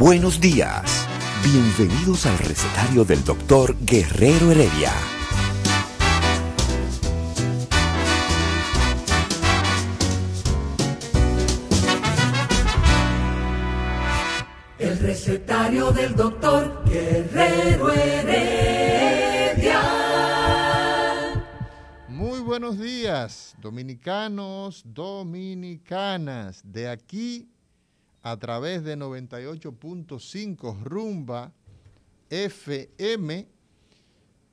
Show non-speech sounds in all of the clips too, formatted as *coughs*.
Buenos días. Bienvenidos al recetario del doctor Guerrero Heredia. El recetario del doctor Guerrero Heredia. Muy buenos días, dominicanos, dominicanas. De aquí a través de 98.5 Rumba FM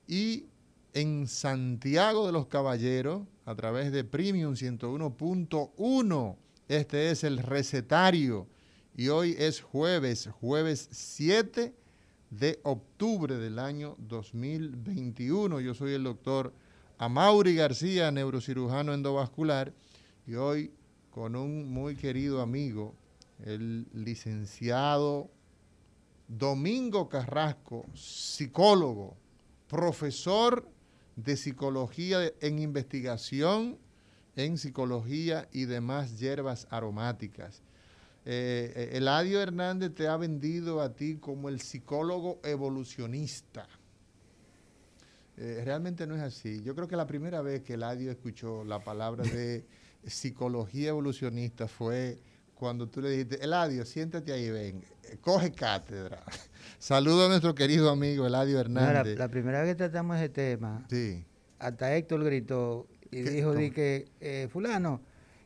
y en Santiago de los Caballeros a través de Premium 101.1. Este es el recetario y hoy es jueves, jueves 7 de octubre del año 2021. Yo soy el doctor Amaury García, neurocirujano endovascular, y hoy con un muy querido amigo, el licenciado Domingo Carrasco, psicólogo, profesor de psicología en investigación en psicología y demás hierbas aromáticas. Eh, eh, Eladio Hernández te ha vendido a ti como el psicólogo evolucionista. Eh, realmente no es así. Yo creo que la primera vez que Eladio escuchó la palabra de *laughs* psicología evolucionista fue cuando tú le dijiste, Eladio, siéntate ahí, ven, coge cátedra. *laughs* Saludo a nuestro querido amigo Eladio Hernández. la, la, primera vez que tratamos ese tema, sí. hasta Héctor gritó y dijo di que, eh, fulano,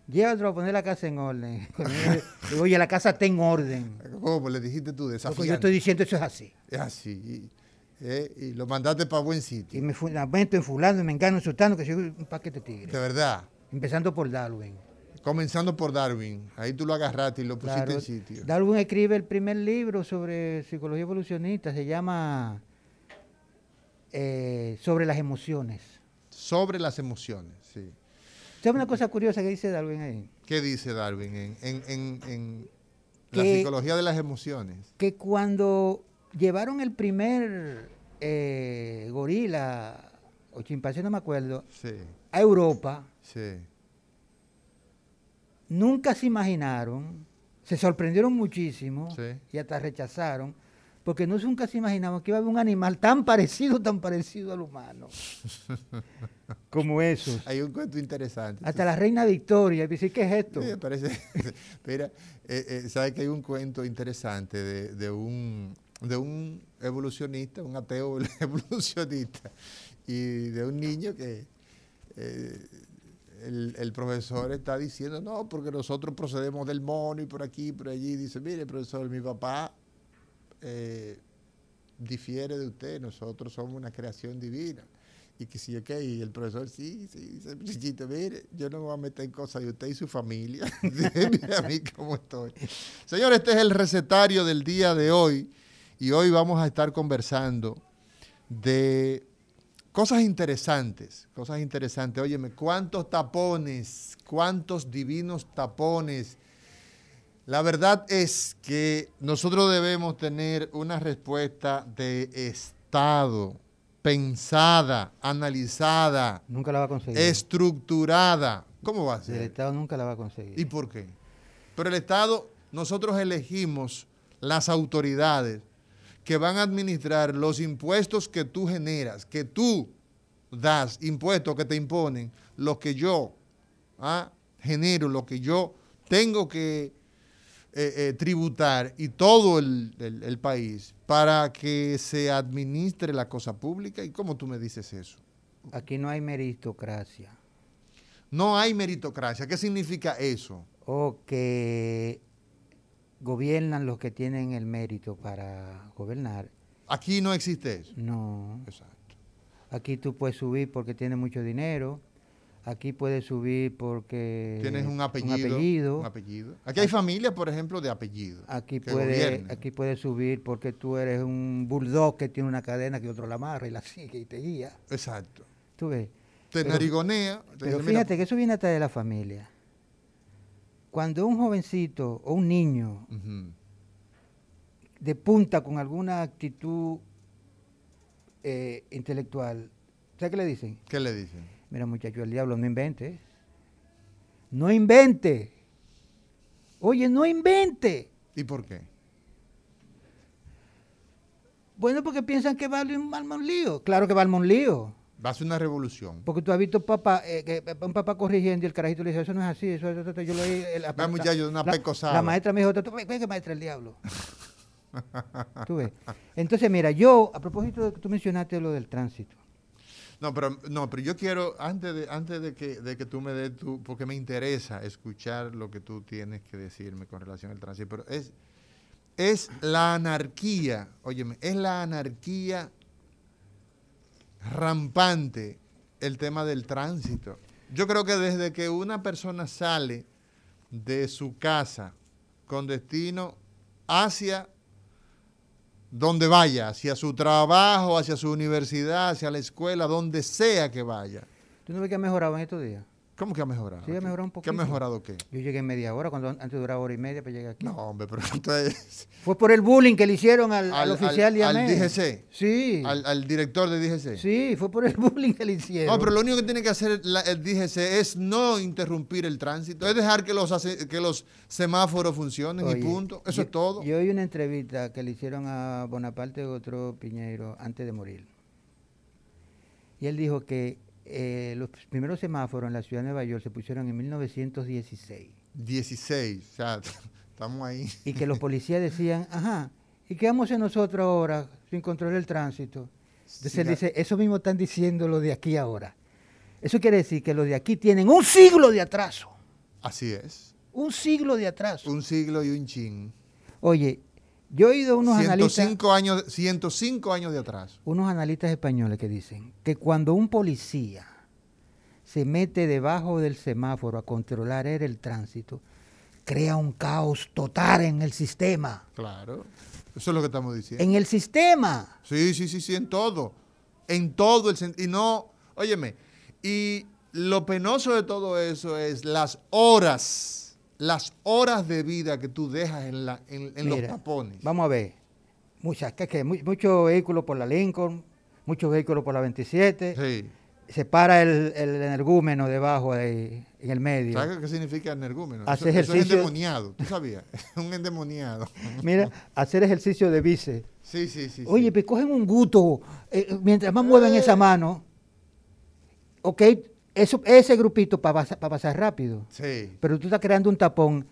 llévatelo a poner la casa en orden. *laughs* Digo, Oye, la casa está en orden. ¿Cómo le dijiste tú? Porque yo estoy diciendo eso es así. Es así. Y, eh, y lo mandaste para buen sitio. Y me fundamento en fulano, me engano insultando que soy un paquete tigre. De verdad. Empezando por Darwin. Comenzando por Darwin, ahí tú lo agarraste y lo pusiste Claro, en sitio. Darwin escribe el primer libro sobre psicología evolucionista, se llama eh, Sobre las emociones. Sobre las emociones, sí. ¿Sabes una cosa curiosa que dice Darwin ahí? ¿Qué dice Darwin en, en- en- en la Que- psicología de las emociones? Que cuando llevaron el primer eh, gorila o chimpancé, no me acuerdo, Sí, a Europa, sí. Nunca se imaginaron, se sorprendieron muchísimo Sí. y hasta rechazaron, porque no nunca se imaginaban que iba a haber un animal tan parecido, tan parecido al humano, *laughs* como esos. Hay un cuento interesante. Hasta la reina Victoria dice, ¿qué es esto? Sí, parece. *laughs* Mira, eh, eh, ¿sabes que hay un cuento interesante de, de un, de un evolucionista, un ateo *laughs* evolucionista, y de un niño que eh, el, el profesor está diciendo, no, porque nosotros procedemos del mono y por aquí y por allí. Dice, mire, profesor, mi papá eh, difiere de usted, nosotros somos una creación divina. Y que sí, ok, y el profesor, sí, sí, dice, chiquito, mire, yo no me voy a meter en cosas de usted y su familia. *laughs* Mira a mí cómo estoy. Señor, este es el recetario del día de hoy y hoy vamos a estar conversando de cosas interesantes, cosas interesantes. Óyeme, cuántos tapones, cuántos divinos tapones. La verdad es que nosotros debemos tener una respuesta de Estado, pensada, analizada, Nunca la va a conseguir. estructurada. ¿Cómo va a El ser? Estado nunca la va a conseguir. ¿Y por qué? Pero el Estado, nosotros elegimos las autoridades que van a administrar los impuestos que tú generas, que tú das, impuestos que te imponen, lo que yo ah, genero, lo que yo tengo que eh, eh, tributar y todo el, el- el país para que se administre la cosa pública. ¿Y cómo tú me dices eso? Aquí no hay meritocracia. No hay meritocracia. ¿Qué significa eso? O que gobiernan los que tienen el mérito para gobernar. Aquí no existe eso. No. Exacto. Aquí tú puedes subir porque tienes mucho dinero. Aquí puedes subir porque Tienes un apellido. Un apellido. un apellido. Aquí hay familias, por ejemplo, de apellido. Aquí puedes, aquí puedes subir porque tú eres un bulldog que tiene una cadena que otro la amarra y la *laughs* sigue y te guía. Exacto. Tú ves. Te Pero- narigonea. te Pero dice, mira, fíjate que eso viene hasta de la familia. Cuando un jovencito o un niño de punta con alguna actitud eh, intelectual, ¿sabes qué le dicen? ¿Qué le dicen? Mira, muchacho, el diablo, no invente. No invente. Oye, no invente. ¿Y por qué? Bueno, porque piensan que va a un, arma un lío. Claro que va a armar un lío. Va a ser una revolución. Porque tú has visto papá, eh, que, un papá corrigiendo y el carajito le dice, eso no es así, eso, eso, eso, yo lo oí. eh, La, muchacho, una la- maestra me dijo, "Tú, ve que maestra el diablo. *laughs* tú ves. Entonces, mira, yo, a propósito de que tú mencionaste lo del tránsito, No, pero no, pero yo quiero antes de antes de que de que tú me des tu porque me interesa escuchar lo que tú tienes que decirme con relación al tránsito, pero es es la anarquía, óyeme, es la anarquía rampante el tema del tránsito. Yo creo que desde que una persona sale de su casa con destino hacia donde vaya, hacia su trabajo, hacia su universidad, hacia la escuela, donde sea que vaya. ¿tú no ves que ha mejorado en estos días? ¿Cómo que ha mejorado? Sí, ha mejorado un ¿Qué ha mejorado qué? Yo llegué en media hora, cuando antes duraba hora y media para llegar aquí. No, hombre, pero *laughs* entonces, Fue por el bullying que le hicieron al, al Al- oficial al- de al AME. DGC. Sí, al, al director de DGC. sí, fue por el *laughs* bullying que le hicieron. No, pero lo único que tiene que hacer la- el DGC es no interrumpir el tránsito, es dejar que los, que los semáforos funcionen y punto. Eso yo- es todo. Yo oí una entrevista que le hicieron a Bonaparte Otro Piñeiro antes de morir. Y él dijo que eh, los primeros semáforos en la ciudad de Nueva York se pusieron en 1916. 16, o sea, *laughs* estamos ahí. Y que los policías decían, ajá, ¿y qué vamos a nosotros ahora sin controlar el tránsito? Entonces él Siga- dice, eso mismo están diciendo los de aquí ahora. Eso quiere decir que los de aquí tienen un siglo de atraso. Así es. Un siglo de atraso. Un siglo y un chin. Oye, yo he oído unos analistas... 105 años, 105 años de atrás. unos analistas españoles que dicen que cuando un policía se mete debajo del semáforo a controlar el tránsito, crea un caos total en el sistema. Claro. Eso es lo que estamos diciendo. En el sistema. Sí, sí, sí, sí, en todo. En todo el sentido. Y no, óyeme, y lo penoso de todo eso es las horas, las horas de vida que tú dejas en, la, en, en los tapones. Vamos a ver. Muchas, que, que, mu- muchos vehículos por la Lincoln, muchos vehículos por la 27. Sí. Se para el, el energúmeno debajo ahí, en el medio. ¿Sabes qué significa energúmeno? Hace Eso, eso es ejercicio- endemoniado, ¿tú sabías? *laughs* un endemoniado. *laughs* Mira, hacer ejercicio de bíceps. Sí, sí, sí. Oye, sí. pues cogen un gusto, eh, mientras más mueven esa mano, ok, eso, ese grupito para pasar rápido. Sí. Pero tú estás creando un tapón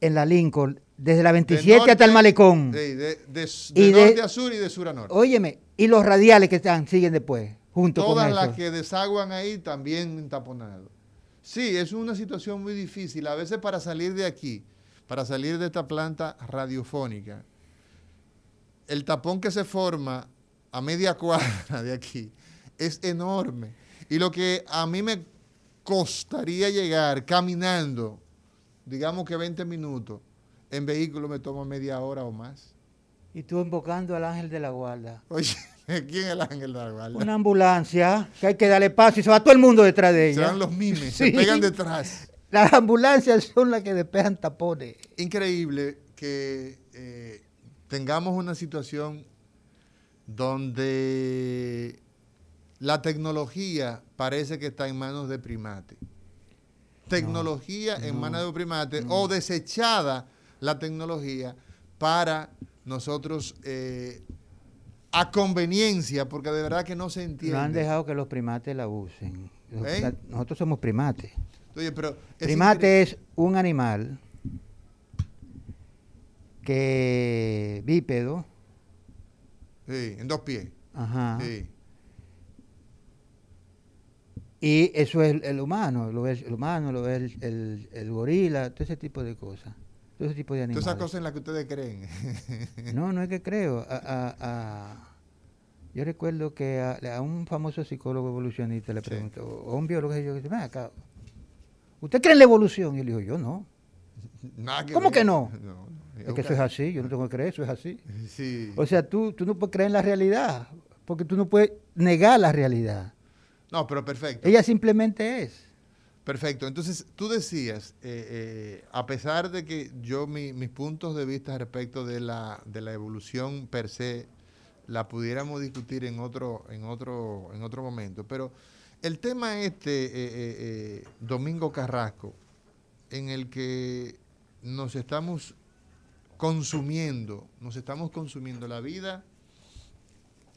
en la Lincoln, desde la De 27 hasta el malecón. De, de, de Y de- norte a sur y de sur a norte. Óyeme, y los radiales que están, siguen después, junto Todas con las eso. que desaguan ahí también entaponadas. Sí, es una situación muy difícil. A veces para salir de aquí, para salir de esta planta radiofónica, el tapón que se forma a media cuadra de aquí es enorme. Y lo que a mí me costaría llegar caminando, digamos que 20 minutos, en vehículo me toma media hora o más. Y tú invocando al ángel de la guarda. Oye, *laughs* ¿quién es el ángel de la guardia? Una ambulancia que hay que darle paso y se va todo el mundo detrás de Se ella. dan los mimes, *laughs* se pegan detrás. Las ambulancias son las que despejan tapones. Increíble que eh, tengamos una situación donde la tecnología parece que está en manos de primates. Tecnología en manos de primates o desechada la tecnología para nosotros eh, a conveniencia, porque de verdad que no se entiende. No han dejado que los primates la usen. ¿Eh? Nosotros somos primates. Oye, pero es Primate es un animal que bípedo, Sí, en dos pies. ajá, Sí. Y eso es el, el humano, lo es el humano, lo es el, el- el gorila, todo ese tipo de cosas, todo ese tipo de Todas animales. esas cosas en las que ustedes creen. No, no es que creo. *laughs* A- a- a- Yo recuerdo que a, un famoso psicólogo evolucionista le preguntó, o un biólogo, yo dije, acá, ¿usted cree en la evolución? Y él dijo, yo no. *laughs* ¿Cómo que no? es que eso es así, yo no tengo que creer, eso es así. O sea, tú, tú no puedes creer en la realidad, porque tú no puedes negar la realidad. No, pero perfecto. Ella simplemente es. Perfecto. Entonces, tú decías, eh, eh, a pesar de que yo mis puntos de vista respecto de la, de la evolución per se la pudiéramos discutir en otro, en otro, en otro momento. Pero el tema este, eh, Domingo Carrasco, en el que nos estamos consumiendo, nos estamos consumiendo la vida,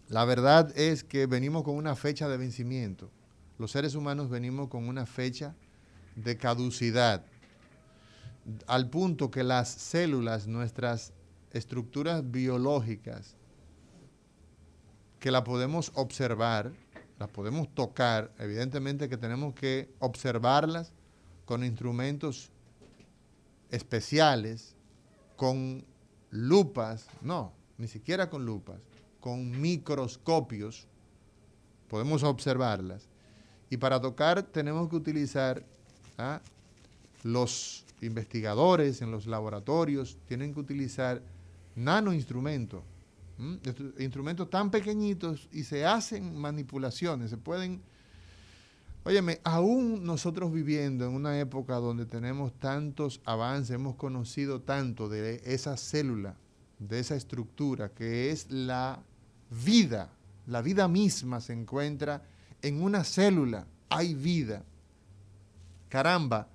la verdad es que venimos con una fecha de vencimiento. Los seres humanos venimos con una fecha de caducidad, al punto que las células, nuestras estructuras biológicas, que la podemos observar, las podemos tocar, evidentemente que tenemos que observarlas con instrumentos especiales, con lupas, no, ni siquiera con lupas, con microscopios, podemos observarlas. Y para tocar tenemos que utilizar, ¿ah? los investigadores en los laboratorios tienen que utilizar nanoinstrumentos instrumentos tan pequeñitos y se hacen manipulaciones, se pueden... Óyeme, aún nosotros viviendo en una época donde tenemos tantos avances, hemos conocido tanto de esa célula, de esa estructura que es la vida, la vida misma se encuentra en una célula, hay vida. Caramba,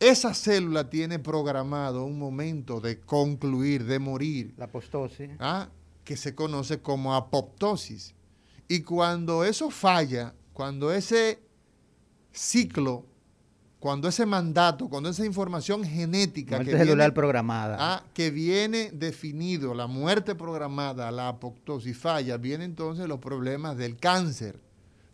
esa célula tiene programado un momento de concluir, de morir. La apostosis. ¿ah? Que se conoce como apoptosis. Y cuando eso falla, cuando ese ciclo, cuando ese mandato, cuando esa información genética que celular programada. ¿ah? que viene definido, la muerte programada, la apoptosis falla, vienen entonces los problemas del cáncer,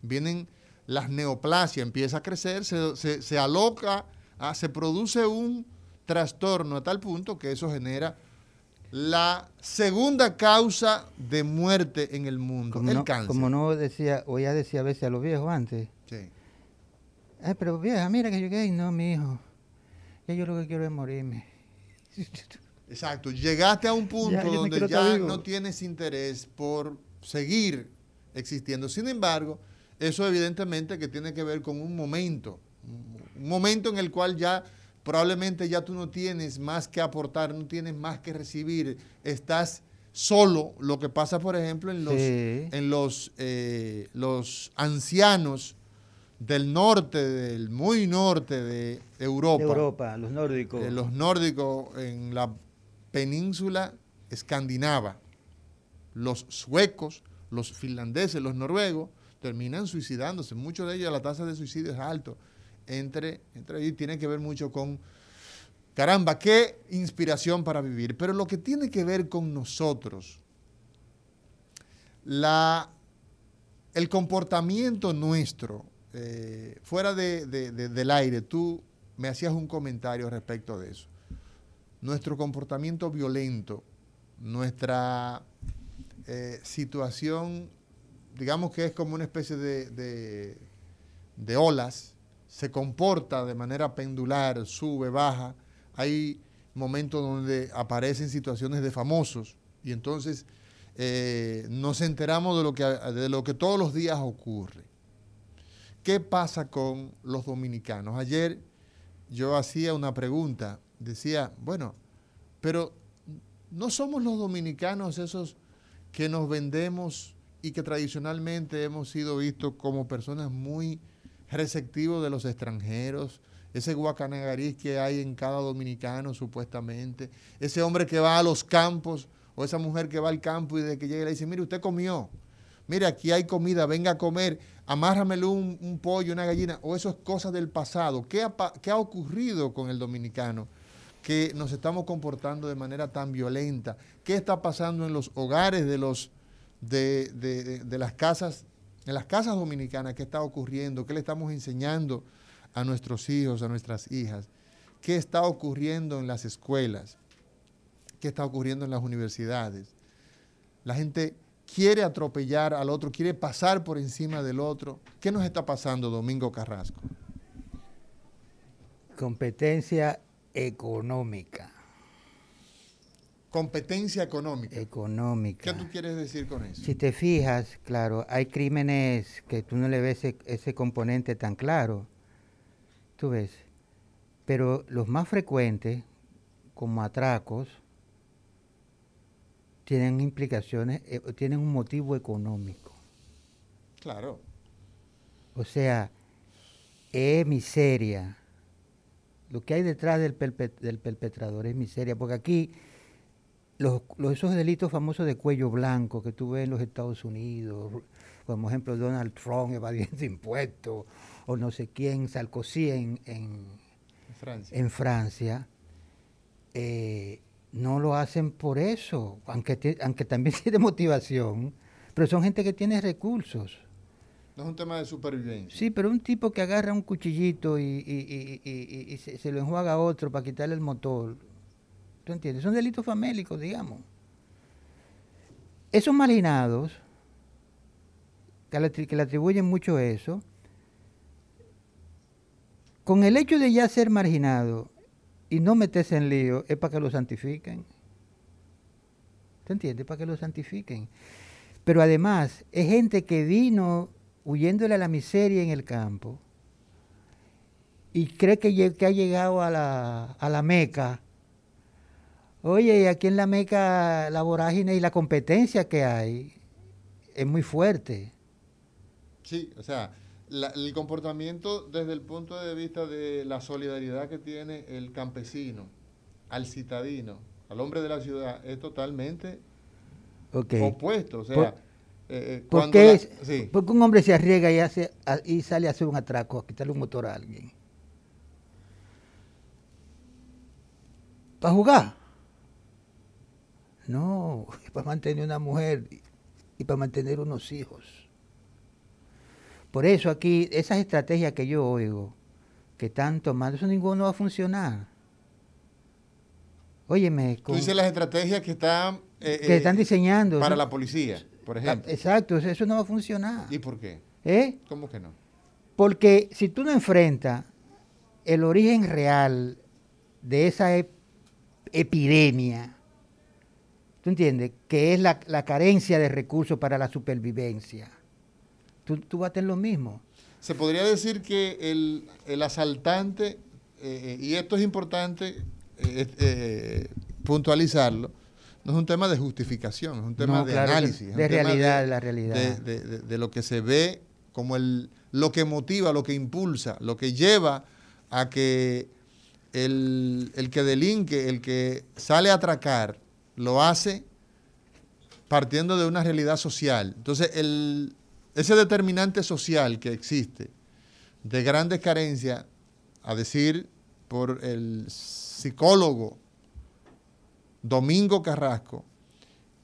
vienen las neoplasias, empieza a crecer, se, se aloca Ah, se produce un trastorno a tal punto que eso genera la segunda causa de muerte en el mundo, el cáncer. Como no decía, o ya decía a veces a los viejos antes. Sí. Ay, pero vieja, mira que yo gay, no, mi hijo. Ya yo lo que quiero es morirme. Exacto, llegaste a un punto donde ya no tienes interés por seguir existiendo. Sin embargo, eso evidentemente que tiene que ver con un momento un momento en el cual ya probablemente ya tú no tienes más que aportar, no tienes más que recibir, estás solo, lo que pasa por ejemplo en los, en los, eh, los ancianos del norte, del muy norte de Europa. Europa, los nórdicos. Eh, los nórdicos en la península escandinava. Los suecos, los finlandeses, los noruegos, terminan suicidándose. Muchos de ellos la tasa de suicidio es alto entre, entre y tiene que ver mucho con, caramba, qué inspiración para vivir. Pero lo que tiene que ver con nosotros, la, el comportamiento nuestro, eh, fuera de, del aire, tú me hacías un comentario respecto de eso. Nuestro comportamiento violento, nuestra eh, situación, digamos que es como una especie de, de olas se comporta de manera pendular, sube, baja. Hay momentos donde aparecen situaciones de famosos y entonces eh, nos enteramos de lo, que, de lo que todos los días ocurre. ¿Qué pasa con los dominicanos? Ayer yo hacía una pregunta, decía, bueno, pero no somos los dominicanos esos que nos vendemos y que tradicionalmente hemos sido vistos como personas muy receptivo de los extranjeros, ese guacanagariz que hay en cada dominicano supuestamente, ese hombre que va a los campos o esa mujer que va al campo y de que llega le dice, mire, usted comió, mire, aquí hay comida, venga a comer, amárramelo un, pollo, una gallina, o eso es cosas del pasado. ¿Qué ha, ¿Qué ha ocurrido con el dominicano? que nos estamos comportando de manera tan violenta. ¿Qué está pasando en los hogares de, de las casas en las casas dominicanas, ¿qué está ocurriendo? ¿Qué le estamos enseñando a nuestros hijos, a nuestras hijas? ¿Qué está ocurriendo en las escuelas? ¿Qué está ocurriendo en las universidades? La gente quiere atropellar al otro, quiere pasar por encima del otro. ¿Qué nos está pasando, Domingo Carrasco? Competencia económica. Competencia económica. Económica. ¿Qué tú quieres decir con eso? Si te fijas, claro, hay crímenes que tú no le ves ese, ese componente tan claro. Tú ves. Pero los más frecuentes, como atracos, tienen implicaciones, eh, tienen un motivo económico. Claro. O sea, es miseria. Lo que hay detrás del, del perpetrador es miseria, porque aquí los, los- esos delitos famosos de cuello blanco que tú ves en los Estados Unidos, como ejemplo Donald Trump evadiendo *laughs* impuestos, o no sé quién, Sarkozy en, en, Francia. en Francia, eh, no lo hacen por eso, aunque, aunque también *laughs* tiene motivación, pero son gente que tiene recursos. No es un tema de supervivencia. Sí, pero un tipo que agarra un cuchillito y, y- y- y- se, se lo enjuaga a otro para quitarle el motor. ¿Tú entiendes? Son delitos famélicos, digamos. Esos marginados, que le, que le atribuyen mucho eso, con el hecho de ya ser marginado y no meterse en lío, es para que lo santifiquen. ¿Te entiendes? Para que lo santifiquen. Pero además, es gente que vino huyéndole a la miseria en el campo y cree que, que ha llegado a la, a la Meca. Oye, aquí en la Meca la vorágine y la competencia que hay es muy fuerte. Sí, o sea, la- el comportamiento desde el punto de vista de la solidaridad que tiene el campesino al citadino, al hombre de la ciudad, es totalmente opuesto. O sea, Por- eh, eh, ¿Por cuando qué la- es- sí, porque un hombre se arriesga y, hace, a- y sale a hacer un atraco, a quitarle un motor a alguien? ¿Para jugar? No, *laughs* para mantener una mujer y- y para mantener unos hijos. Por eso aquí, esas estrategias que yo oigo, que están tomando, eso ninguno va a funcionar. Óyeme, tú con- dices las estrategias que están, eh, que eh, están diseñando. para ¿no? la policía, por ejemplo. Exacto, eso no va a funcionar. ¿Y por qué? ¿Eh? ¿Cómo que no? Porque si tú no enfrentas el origen real de esa ep- epidemia, ¿tú entiendes? Que es la, la carencia de recursos para la supervivencia. Tú, tú vas a tener lo mismo. Se podría decir que el, el asaltante, eh, y esto es importante eh, eh, puntualizarlo, no es un tema de justificación, es un tema No, de claro análisis. de realidad, la realidad. De, de- de- de lo que se ve como el, lo que motiva, lo que impulsa, lo que lleva a que el, el que delinque, el que sale a atracar, lo hace partiendo de una realidad social. Entonces, el, ese determinante social que existe de grandes carencias, a decir por el psicólogo Domingo Carrasco,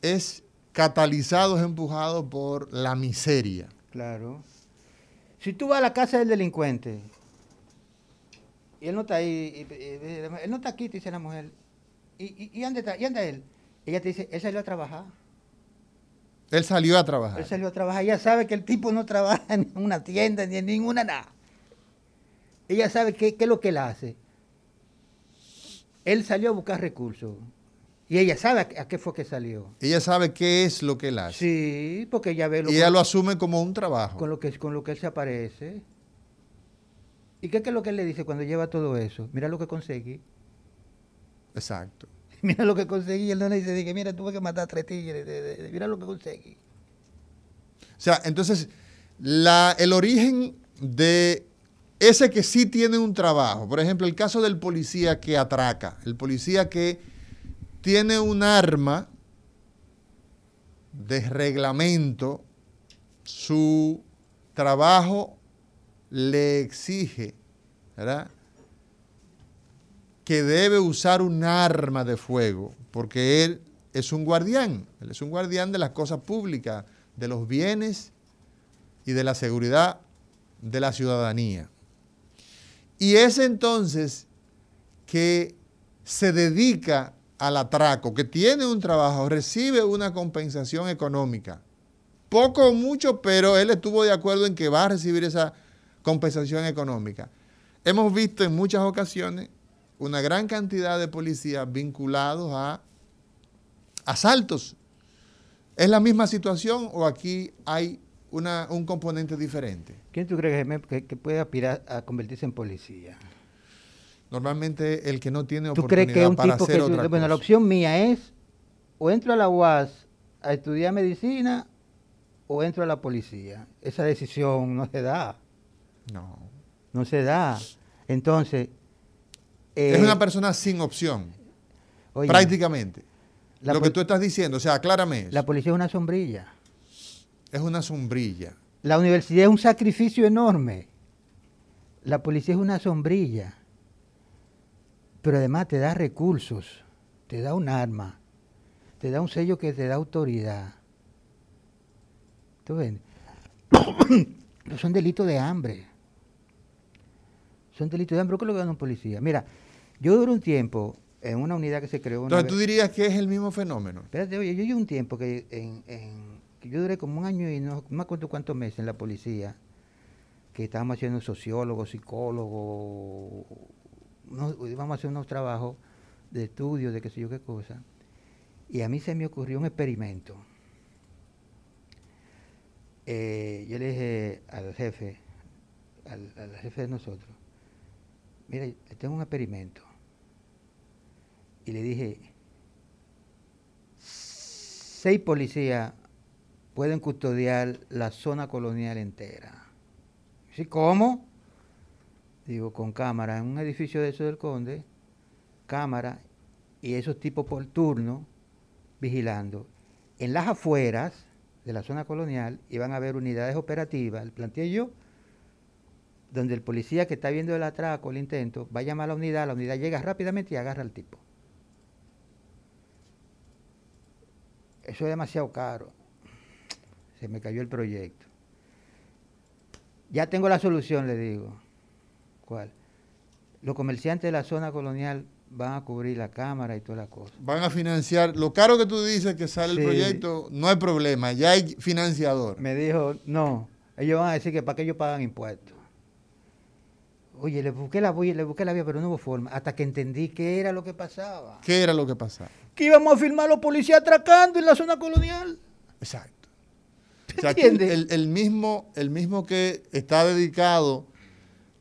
es catalizado, es empujado por la miseria. Claro. Si tú vas a la casa del delincuente y él no está ahí, y- él no está aquí, te dice la mujer, ¿y, y, y está? ¿Y anda él? Ella te dice, él salió a trabajar. Él salió a trabajar. Él salió a trabajar. Ella sabe que el tipo no trabaja *laughs* en una tienda ni en ninguna nada. Ella sabe qué, qué es lo que él hace. Él salió a buscar recursos. Y ella sabe a, qué- a qué fue que salió. Ella sabe qué es lo que él hace. Sí, porque ella ve lo, y ella lo asume como un trabajo. con, lo que, con lo que él se aparece. ¿Y qué, qué es lo que él le dice cuando lleva todo eso? Mira lo que conseguí. Exacto. Mira lo que conseguí. Él no le dice, dije, mira, tuve que matar a tres tigres. mira lo que conseguí. O sea, entonces, la, el origen de ese que sí tiene un trabajo, por ejemplo, el caso del policía que atraca, el policía que tiene un arma de reglamento, su trabajo le exige, ¿verdad? Que debe usar un arma de fuego, porque él es un guardián, él es un guardián de las cosas públicas, de los bienes y de la seguridad de la ciudadanía. Y es entonces que se dedica al atraco, que tiene un trabajo, recibe una compensación económica poco o mucho, pero él estuvo de acuerdo en que va a recibir esa compensación económica. Hemos visto en muchas ocasiones una gran cantidad de policías vinculados a asaltos. ¿Es la misma situación o aquí hay una, un componente diferente? ¿Quién tú crees que, que, puede aspirar a convertirse en policía? Normalmente el que no tiene oportunidad ¿Tú crees que un para tipo hacer que, otra Bueno, la opción mía es o entro a la UAS a estudiar medicina o entro a la policía. Esa decisión no se da. No. No se da. Entonces... es una eh, persona sin opción. prácticamente. Lo que tú estás diciendo, o sea, aclárame La policía es una sombrilla. Es una sombrilla. La universidad es un sacrificio enorme. La policía es una sombrilla. Pero además te da recursos, te da un arma, te da un sello que te da autoridad. ¿Tú ves? *coughs* son delitos de hambre. Son delitos de hambre. ¿Qué es lo que gana un policía? Mira, yo duré un tiempo en una unidad que se creó. Entonces tú dirías que es el mismo fenómeno. Espérate, oye, yo llevo un tiempo que, en, yo duré como un año y no, me acuerdo cuántos meses en la policía, que estábamos haciendo sociólogos, psicólogos, íbamos a hacer unos trabajos de estudio, de qué sé yo qué cosa. Y a mí se me ocurrió un experimento. Eh, yo le dije al jefe, al, jefe de nosotros, mira, tengo un experimento. Y le dije, seis policías pueden custodiar la zona colonial entera. ¿Sí? ¿Cómo? Digo, con cámara, en un edificio de eso del Conde, cámara y esos tipos por turno vigilando. En las afueras de la zona colonial iban a haber unidades operativas, planteé yo, donde el policía que está viendo el atraco, el intento, va a llamar a la unidad, la unidad llega rápidamente y agarra al tipo. Eso es demasiado caro. Se me cayó el proyecto. Ya tengo la solución, le digo. ¿Cuál? Los comerciantes de la zona colonial van a cubrir la cámara y toda la cosa. Van a financiar. Lo caro que tú dices que sale el proyecto, no hay problema, ya hay financiador. Me dijo, no, ellos van a decir que para qué ellos pagan impuestos. Oye, le busqué la le busqué la vía, pero no hubo forma. Hasta que entendí qué era lo que pasaba. ¿Qué era lo que pasaba? Que íbamos a filmar a los policías atracando en la zona colonial. Exacto. O el, mismo, el mismo que está dedicado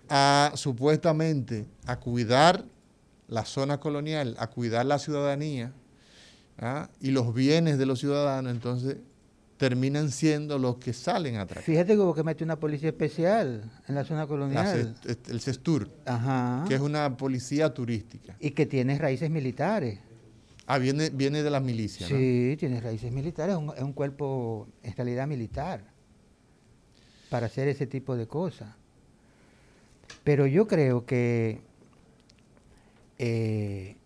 a supuestamente a cuidar la zona colonial, a cuidar la ciudadanía ¿ah? y los bienes de los ciudadanos, entonces terminan siendo los que salen atrás. Fíjate que hubo que mete una policía especial en la zona colonial. el CESTUR, que es una policía turística. Y que tiene raíces militares. Ah, viene, viene de las milicias. Sí, tiene raíces militares, es un, cuerpo en realidad militar para hacer ese tipo de cosas. Pero yo creo que eh,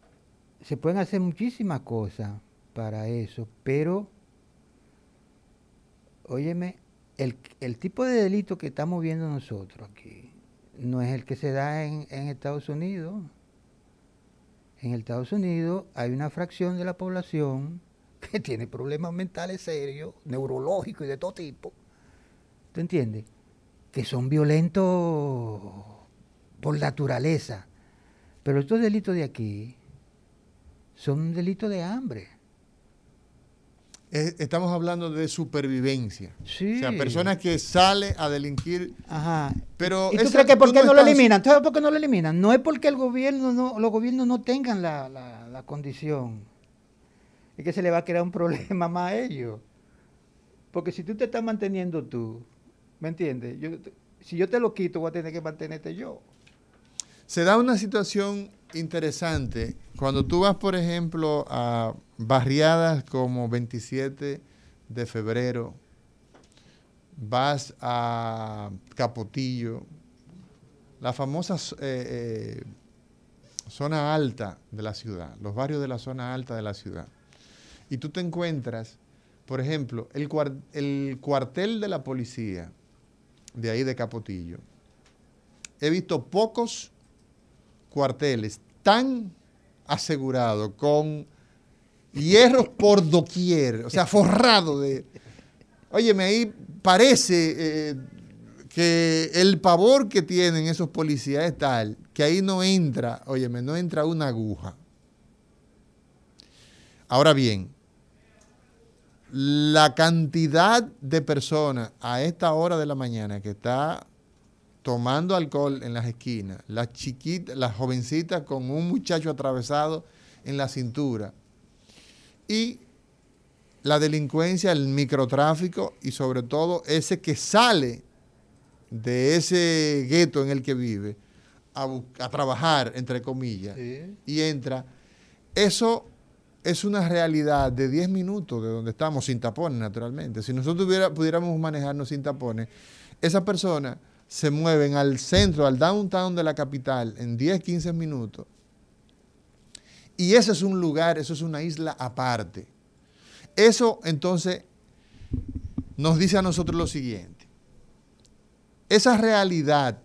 se pueden hacer muchísimas cosas para eso, pero, óyeme, el, tipo de delito que estamos viendo nosotros aquí no es el que se da en, Estados Unidos. En Estados Unidos hay una fracción de la población *laughs* que tiene problemas mentales serios, neurológicos y de todo tipo. ¿Tú entiendes? Que son violentos por naturaleza. Pero estos delitos de aquí son un delito de hambre. Estamos hablando de supervivencia. Sí. O sea, personas que salen a delinquir. Ajá. Pero ¿Y tú crees que por qué no, lo eliminan? ¿Tú sabes por qué no lo eliminan? No es porque el gobierno no, los gobiernos no tengan la, la, condición. Es que se le va a crear un *laughs* problema más a ellos. Porque si tú te estás manteniendo tú, ¿me entiendes? si yo te lo quito, voy a tener que mantenerte yo. Se da una situación interesante cuando tú vas, por ejemplo, a barriadas como 27 de febrero, vas a Capotillo, la famosa eh, eh, zona alta de la ciudad, los barrios de la zona alta de la ciudad, y tú te encuentras, por ejemplo, el, el cuartel de la policía de ahí de Capotillo, he visto pocos cuarteles tan asegurados, con hierros por doquier, o sea, forrado de, Óyeme, ahí parece eh, que el pavor que tienen esos policías es tal que ahí no entra, óyeme, no entra una aguja. Ahora bien, la cantidad de personas a esta hora de la mañana que está tomando alcohol en las esquinas, las chiquitas, las jovencitas con un muchacho atravesado en la cintura y la delincuencia, el microtráfico y sobre todo ese que sale de ese gueto en el que vive a, trabajar, entre comillas, y entra, eso es una realidad de 10 minutos de donde estamos, sin tapones, naturalmente. Si nosotros pudiéramos manejarnos sin tapones, esas personas se mueven al centro, al downtown de la capital en 10, 15 minutos. Y ese es un lugar, eso es una isla aparte. Eso entonces nos dice a nosotros lo siguiente. Esa realidad,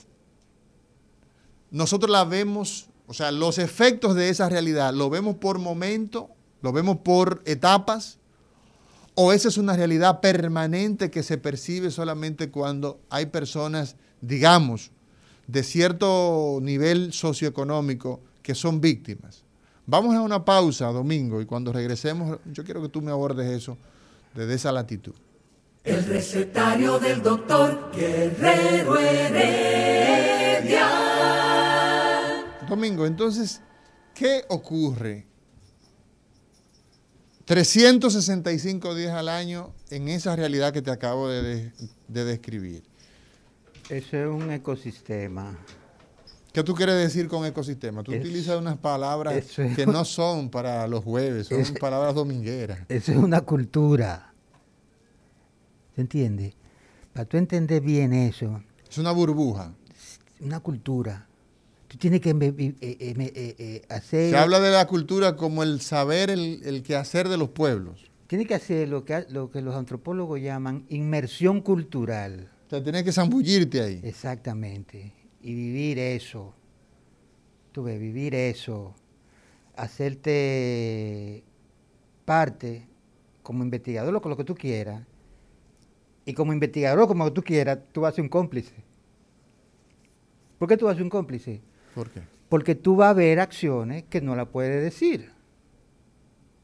nosotros la vemos, o sea, los efectos de esa realidad, lo vemos por momento, lo vemos por etapas, o esa es una realidad permanente que se percibe solamente cuando hay personas, digamos, de cierto nivel socioeconómico que son víctimas. Vamos a una pausa, Domingo, y cuando regresemos, yo quiero que tú me abordes eso desde esa latitud. El recetario del doctor Guerrero Heredia. Domingo, entonces, ¿qué ocurre 365 días al año en esa realidad que te acabo de, de describir? Eso es un ecosistema ¿Qué tú quieres decir con ecosistema? Tú utilizas unas palabras que no son para los jueves, son *laughs* palabras domingueras. Eso es una cultura. ¿Se entiende? Para tú entender bien eso. Es una burbuja. Una cultura. Tú tienes que eh, eh, eh, hacer... Se habla de la cultura como el saber, el, el quehacer de los pueblos. Tienes que hacer lo que, lo que los antropólogos llaman inmersión cultural. Sea, tienes que zambullirte ahí. Exactamente y vivir eso. Tuve vivir eso, hacerte parte como investigador, con lo que tú quieras, y como investigador, como tú quieras, tú vas a ser un cómplice. ¿Por qué tú vas a ser un cómplice? ¿Por qué? Porque tú vas a ver acciones que no la puedes decir.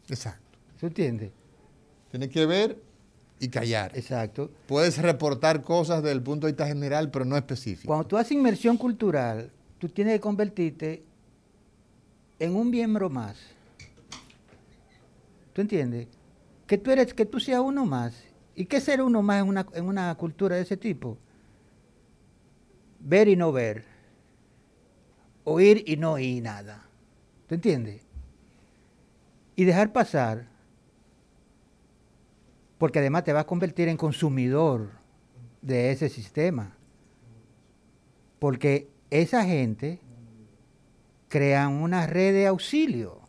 Exacto. ¿Se entiende? Tienes que ver y callar. Exacto. Puedes reportar cosas desde el punto de vista general, pero no específico. Cuando tú haces inmersión cultural, tú tienes que convertirte en un miembro más. ¿Tú entiendes? Que tú eres, que tú seas uno más. ¿Y qué ser uno más en una, en una cultura de ese tipo? Ver y no ver. Oír y no oír nada. ¿Tú entiendes? Y dejar pasar porque además te vas a convertir en consumidor de ese sistema. Porque esa gente crea una red de auxilio.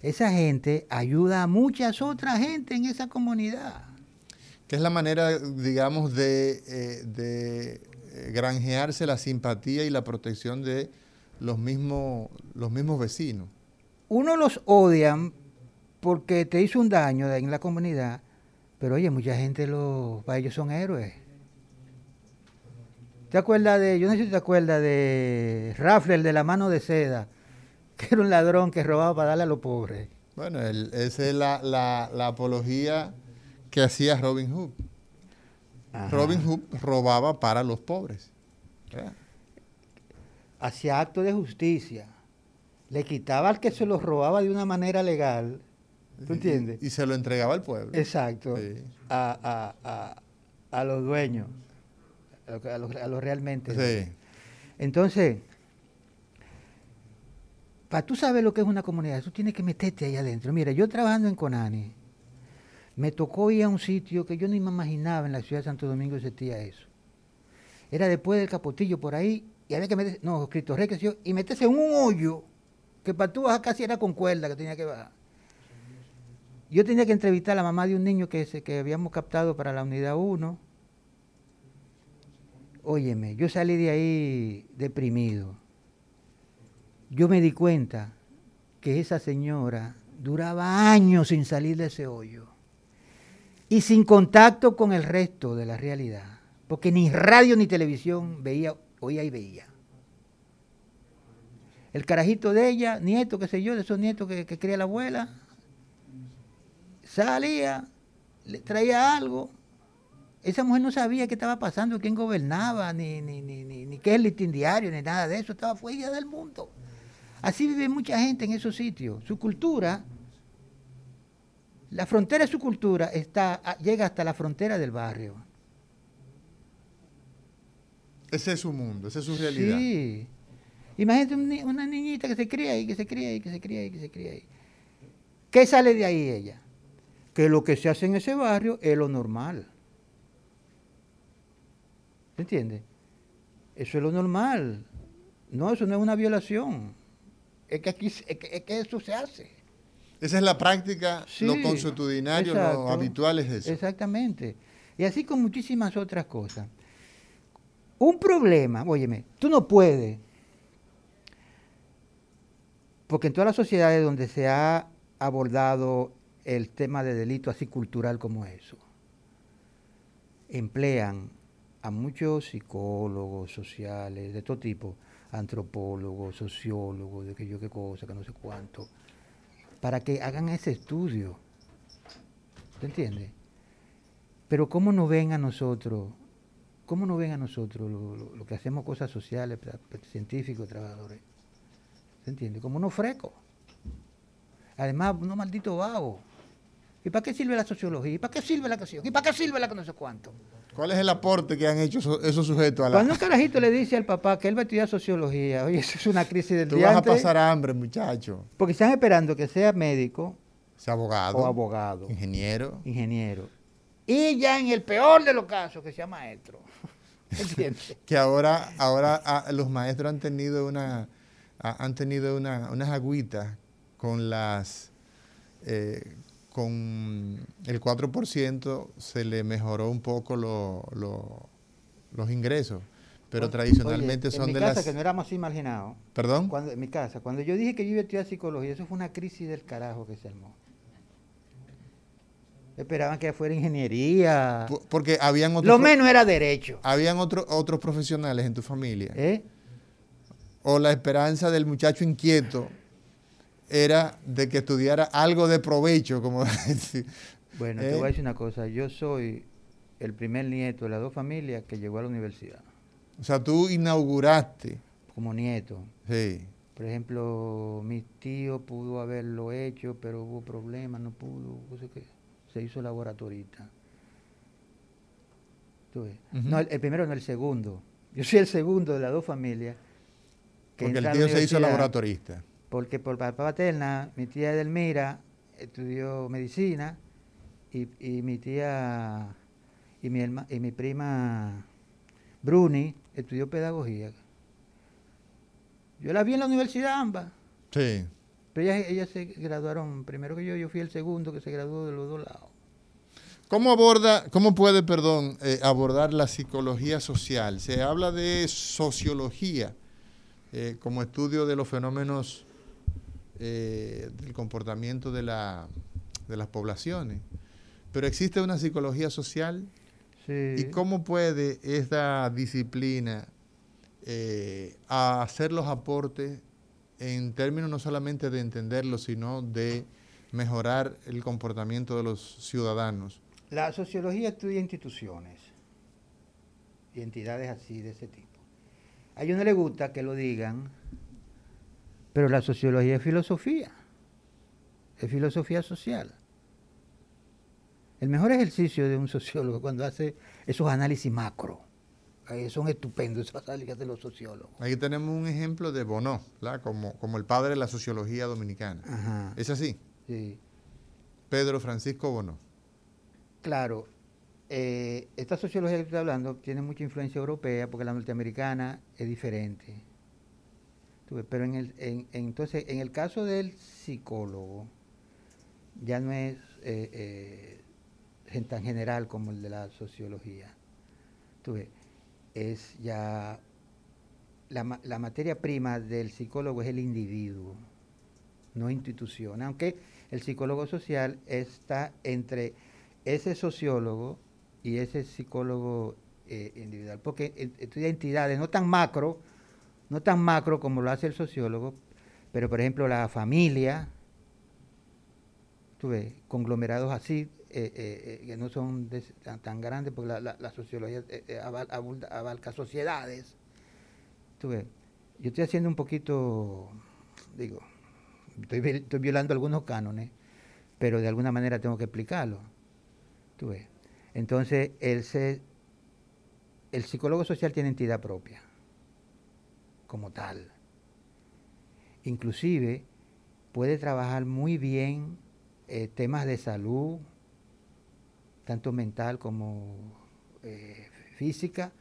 Esa gente ayuda a muchas otras gente en esa comunidad. Que es la manera, digamos, de, eh, de eh, granjearse la simpatía y la protección de los mismos, los mismos vecinos. Uno los odian porque te hizo un daño en la comunidad, pero oye, mucha gente lo, para ellos son héroes. ¿Te acuerdas de, yo no sé si te acuerdas de Raffler de la mano de seda, que era un ladrón que robaba para darle a los pobres? Bueno, esa es la, la, apología que hacía Robin Hood. Robin Hood robaba para los pobres. Hacía acto de justicia. Le quitaba al que se los robaba de una manera legal ¿Tú entiendes? Y, se lo entregaba al pueblo. Exacto. A, los dueños, a los, a realmente. Sí. Entonces, para tú saber lo que es una comunidad, tú tienes que meterte ahí adentro. Mira, yo trabajando en Conani, me tocó ir a un sitio que yo ni me imaginaba en la ciudad de Santo Domingo existía eso. Era después del Capotillo por ahí, y había que meterse, no, Cristo Rey, y meterse en un hoyo que para tú bajar casi era con cuerda que tenía que bajar. Yo tenía que entrevistar a la mamá de un niño que, habíamos captado para la unidad 1. Óyeme, yo salí de ahí deprimido. Yo me di cuenta que esa señora duraba años sin salir de ese hoyo. y sin contacto con el resto de la realidad, porque ni radio ni televisión veía, oía y veía. El carajito de ella, nieto, qué sé yo, de esos nietos que, que cría la abuela, salía, le traía algo. Esa mujer no sabía qué estaba pasando, quién gobernaba, ni, ni, ni, ni, ni qué es el listín diario, ni nada de eso. Estaba fuera del mundo. Así vive mucha gente en esos sitios. Su cultura, la frontera de su cultura está, llega hasta la frontera del barrio. Ese es su mundo, esa es su realidad. Sí. Imagínate una niñita que se cría ahí, que se cría ahí, que se cría ahí, que se cría ahí. ¿Qué sale de ahí ella? Que lo que se hace en ese barrio es lo normal. ¿Se entiende? Eso es lo normal. No, eso no es una violación. Es que aquí es que, eso se hace. Esa es la práctica, lo consuetudinario, lo habitual es eso. Exactamente. Y así con muchísimas otras cosas. Un problema, óyeme, tú no puedes, porque en todas las sociedades donde se ha abordado el tema de delito así cultural como eso, emplean a muchos psicólogos sociales de todo tipo, antropólogos, sociólogos, de que yo qué cosa, que no sé cuánto, para que hagan ese estudio. ¿Te entiendes? Pero ¿cómo nos ven a nosotros ¿Cómo no ven a nosotros lo, que hacemos cosas sociales, científicos, trabajadores? ¿Se entiende? Como unos frecos. Además, unos malditos vagos. ¿Y para qué sirve la sociología? ¿Y para qué sirve la canción? ¿Y para qué sirve la que no sé cuánto? ¿Cuál es el aporte que han hecho esos, sujetos a la... Cuando un carajito le dice al papá que él va a estudiar sociología, *laughs* oye, eso es una crisis del Tú vas a pasar hambre, muchacho. Porque están esperando que sea médico. Sea abogado. O abogado. Ingeniero. Ingeniero. Y ya en el peor de los casos, que sea maestro. *laughs* *laughs* que ahora, ahora ah, los maestros han tenido una han tenido unas agüitas con las eh, con el 4% se le mejoró un poco los ingresos pero tradicionalmente son en mi casa, que no éramos así marginados. ¿Perdón? Cuando, en mi casa, cuando yo dije que yo iba a estudiar psicología, eso fue una crisis del carajo que se armó. Esperaban que fuera ingeniería. Porque habían otros. Lo menos era derecho. Habían otros otros profesionales en tu familia. ¿Eh? O la esperanza del muchacho inquieto era de que estudiara algo de provecho, como *laughs* decir. Bueno, te voy a ¿Eh? decir una cosa. Yo soy el primer nieto de las dos familias que llegó a la universidad. O sea, tú inauguraste. Como nieto. Sí. Por ejemplo, mi tío pudo haberlo hecho, pero hubo problemas, no pudo, no sé qué se hizo laboratorista. no, el, primero no el segundo. Yo soy el segundo de las dos familias. porque el tío se hizo laboratorista. Porque por papá paterna, mi tía Edelmira estudió medicina y, mi tía y mi, y mi prima Bruni estudió pedagogía. Yo la vi en la universidad ambas. Sí. Pero ellas, se graduaron primero que yo, yo fui el segundo que se graduó de los dos lados. ¿Cómo aborda, cómo puede, perdón, eh, abordar la psicología social? Se habla de sociología eh, como estudio de los fenómenos eh, del comportamiento de, la, de las poblaciones, pero existe una psicología social. Sí. ¿Y cómo puede esta disciplina hacer los aportes en términos no solamente de entenderlo, sino de mejorar el comportamiento de los ciudadanos. La sociología estudia instituciones y entidades así de ese tipo. A ellos no les gusta que lo digan, pero la sociología es filosofía, es filosofía social. El mejor ejercicio de un sociólogo cuando hace esos análisis macro son estupendos esas que de los sociólogos. Aquí tenemos un ejemplo de Bono, como, como el padre de la sociología dominicana. ¿Es así? Sí. Pedro Francisco Bono. Claro, eh, esta sociología que estoy hablando tiene mucha influencia europea porque la norteamericana es diferente. Pero en el, entonces, en el caso del psicólogo, ya no es eh, eh, tan general como el de la sociología. ¿Tú es ya la, la, materia prima del psicólogo es el individuo, no institución, aunque el psicólogo social está entre ese sociólogo y ese psicólogo eh, individual, porque estudia entidades no tan macro, no tan macro como lo hace el sociólogo, pero por ejemplo la familia, tú conglomerados así, eh, eh, que no son tan, grandes, porque la, sociología abarca sociedades. Tú ves, yo estoy haciendo un poquito, digo, estoy, violando algunos cánones, pero de alguna manera tengo que explicarlo. ¿Tú ves? Entonces, el, el psicólogo social tiene entidad propia, como tal. Inclusive puede trabajar muy bien eh, temas de salud, tanto mental como eh, física,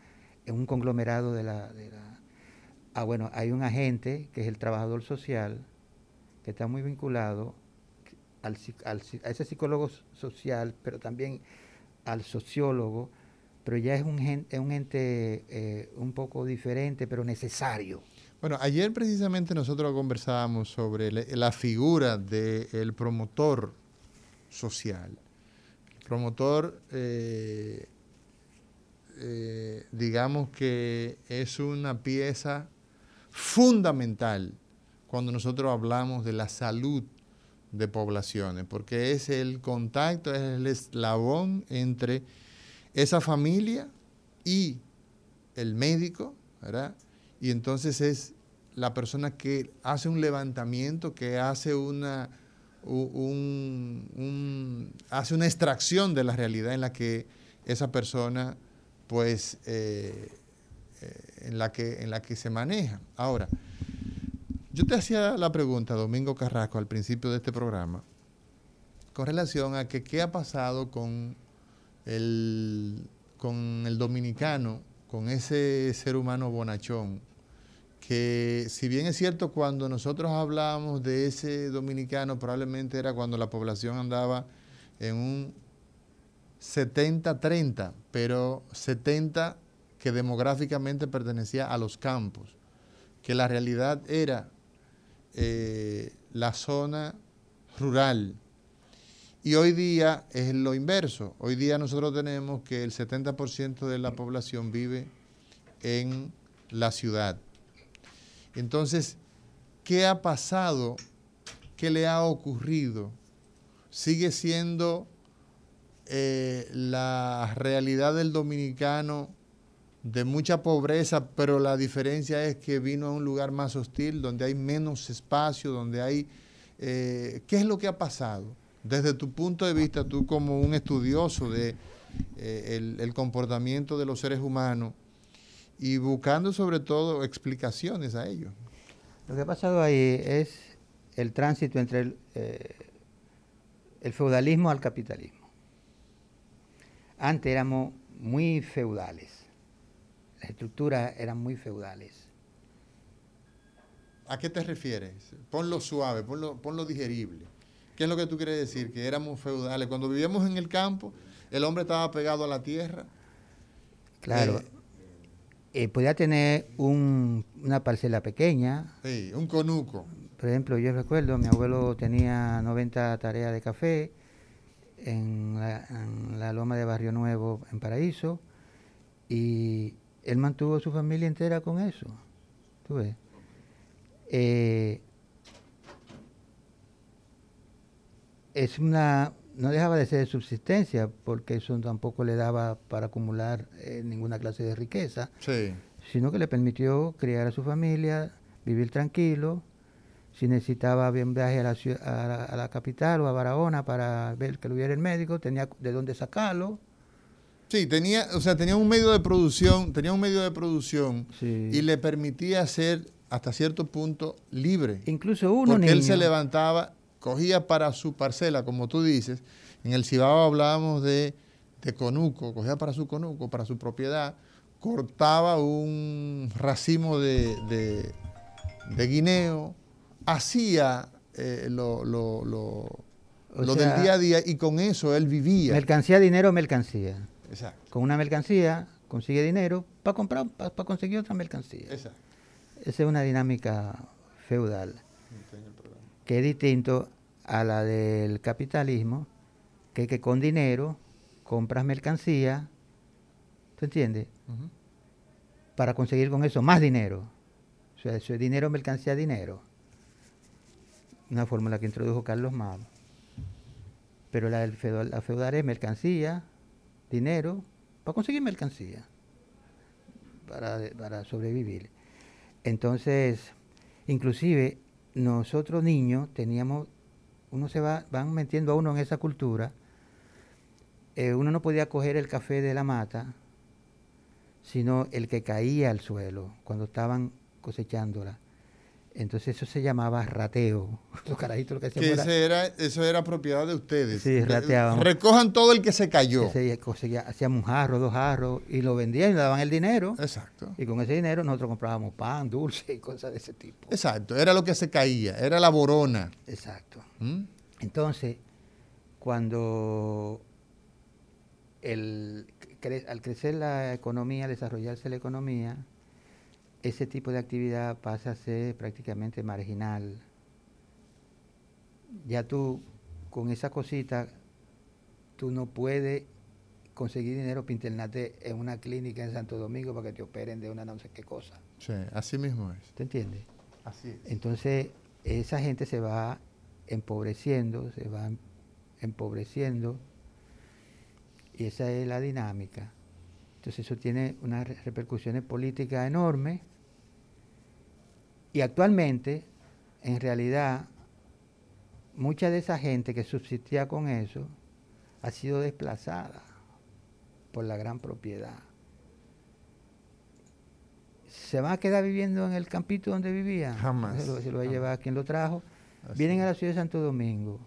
en un conglomerado de la, de la... Ah, bueno, hay un agente que es el trabajador social, que está muy vinculado al, a ese psicólogo social, pero también al sociólogo, pero ya es un, es un ente eh, un poco diferente, pero necesario. Bueno, ayer precisamente nosotros conversábamos sobre la figura del promotor social. El promotor, eh, eh, digamos que es una pieza fundamental cuando nosotros hablamos de la salud de poblaciones, porque es el contacto, es el eslabón entre esa familia y el médico, ¿verdad? Y entonces es la persona que hace un levantamiento, que hace una, hace una extracción de la realidad en la que esa persona, pues, eh, eh, en, la que, en la que se maneja. Ahora, yo te hacía la pregunta, Domingo Carrasco, al principio de este programa, con relación a que qué ha pasado con el, con el dominicano, con ese ser humano bonachón, que si bien es cierto cuando nosotros hablábamos de ese dominicano, probablemente era cuando la población andaba en un 70-30, pero 70 que demográficamente pertenecía a los campos, que la realidad era eh, la zona rural. Y hoy día es lo inverso. Hoy día nosotros tenemos que el 70% de la población vive en la ciudad. Entonces, ¿qué ha pasado? ¿Qué le ha ocurrido? Sigue siendo eh, la realidad del dominicano de mucha pobreza, pero la diferencia es que vino a un lugar más hostil, donde hay menos espacio, donde hay... Eh, ¿Qué es lo que ha pasado? Desde tu punto de vista, tú como un estudioso de eh, el, comportamiento de los seres humanos y buscando sobre todo explicaciones a ello. Lo que ha pasado ahí es el tránsito entre el, eh, el feudalismo al capitalismo. Antes éramos muy feudales las estructuras eran muy feudales. ¿A qué te refieres? Ponlo suave, ponlo, ponlo digerible. ¿Qué es lo que tú quieres decir? Que éramos feudales. Cuando vivíamos en el campo, el hombre estaba pegado a la tierra. Claro. Eh, eh, podía tener una parcela pequeña. Sí, un conuco. Por ejemplo, yo recuerdo, mi abuelo tenía 90 tareas de café en la, en la loma de Barrio Nuevo, en Paraíso, y él mantuvo a su familia entera con eso. ¿Tú ves? Eh, es una, no dejaba de ser de subsistencia, porque eso tampoco le daba para acumular eh, ninguna clase de riqueza, sino que le permitió criar a su familia, vivir tranquilo. Si necesitaba un viaje a la, a la capital o a Barahona para ver que lo viera el médico, tenía de dónde sacarlo Sí, tenía, o sea, tenía un medio de producción, tenía un medio de producción y le permitía ser hasta cierto punto libre. Incluso uno Porque él se levantaba, cogía para su parcela, como tú dices. En el Cibao hablábamos de, de conuco, cogía para su conuco, para su propiedad, cortaba un racimo de, guineo, hacía eh, lo, lo, lo del día a día y con eso él vivía. Mercancía, dinero, mercancía. Con una mercancía consigue dinero para comprar, para, conseguir otra mercancía. Esa es una dinámica feudal que es distinto a la del capitalismo, que, que con dinero compras mercancía, ¿tú entiendes? Para conseguir con eso más dinero. O sea, eso es dinero, mercancía, dinero. Una fórmula que introdujo Carlos Mado. Pero la, del feudal, la feudal es mercancía, dinero, para conseguir mercancía, para, para sobrevivir. Entonces, inclusive nosotros niños teníamos, uno se va, van metiendo a uno en esa cultura, eh, uno no podía coger el café de la mata, sino el que caía al suelo cuando estaban cosechándola. Entonces eso se llamaba rateo. *laughs* Los carajitos lo que hacían ese era, eso era propiedad de ustedes. Sí, rateaban. Recojan todo el que se cayó. hacían un jarro, dos jarros, y lo vendían y le daban el dinero. Exacto. Y con ese dinero nosotros comprábamos pan, dulce y cosas de ese tipo. Exacto, era lo que se caía, era la borona. Exacto. ¿Mm? Entonces, cuando el, al crecer la economía, desarrollarse la economía, ese tipo de actividad pasa a ser prácticamente marginal. Ya tú, con esa cosita, tú no puedes conseguir dinero para internarte en una clínica en Santo Domingo para que te operen de una no sé qué cosa. Sí, así mismo es. ¿Te entiendes? Así es. Entonces, esa gente se va empobreciendo, se va empobreciendo, y esa es la dinámica. Entonces eso tiene unas repercusiones políticas enormes y actualmente, en realidad, mucha de esa gente que subsistía con eso ha sido desplazada por la gran propiedad. ¿Se van a quedar viviendo en el campito donde vivían? Jamás. Se lo, va a llevar a quien lo trajo. Vienen a la ciudad de Santo Domingo.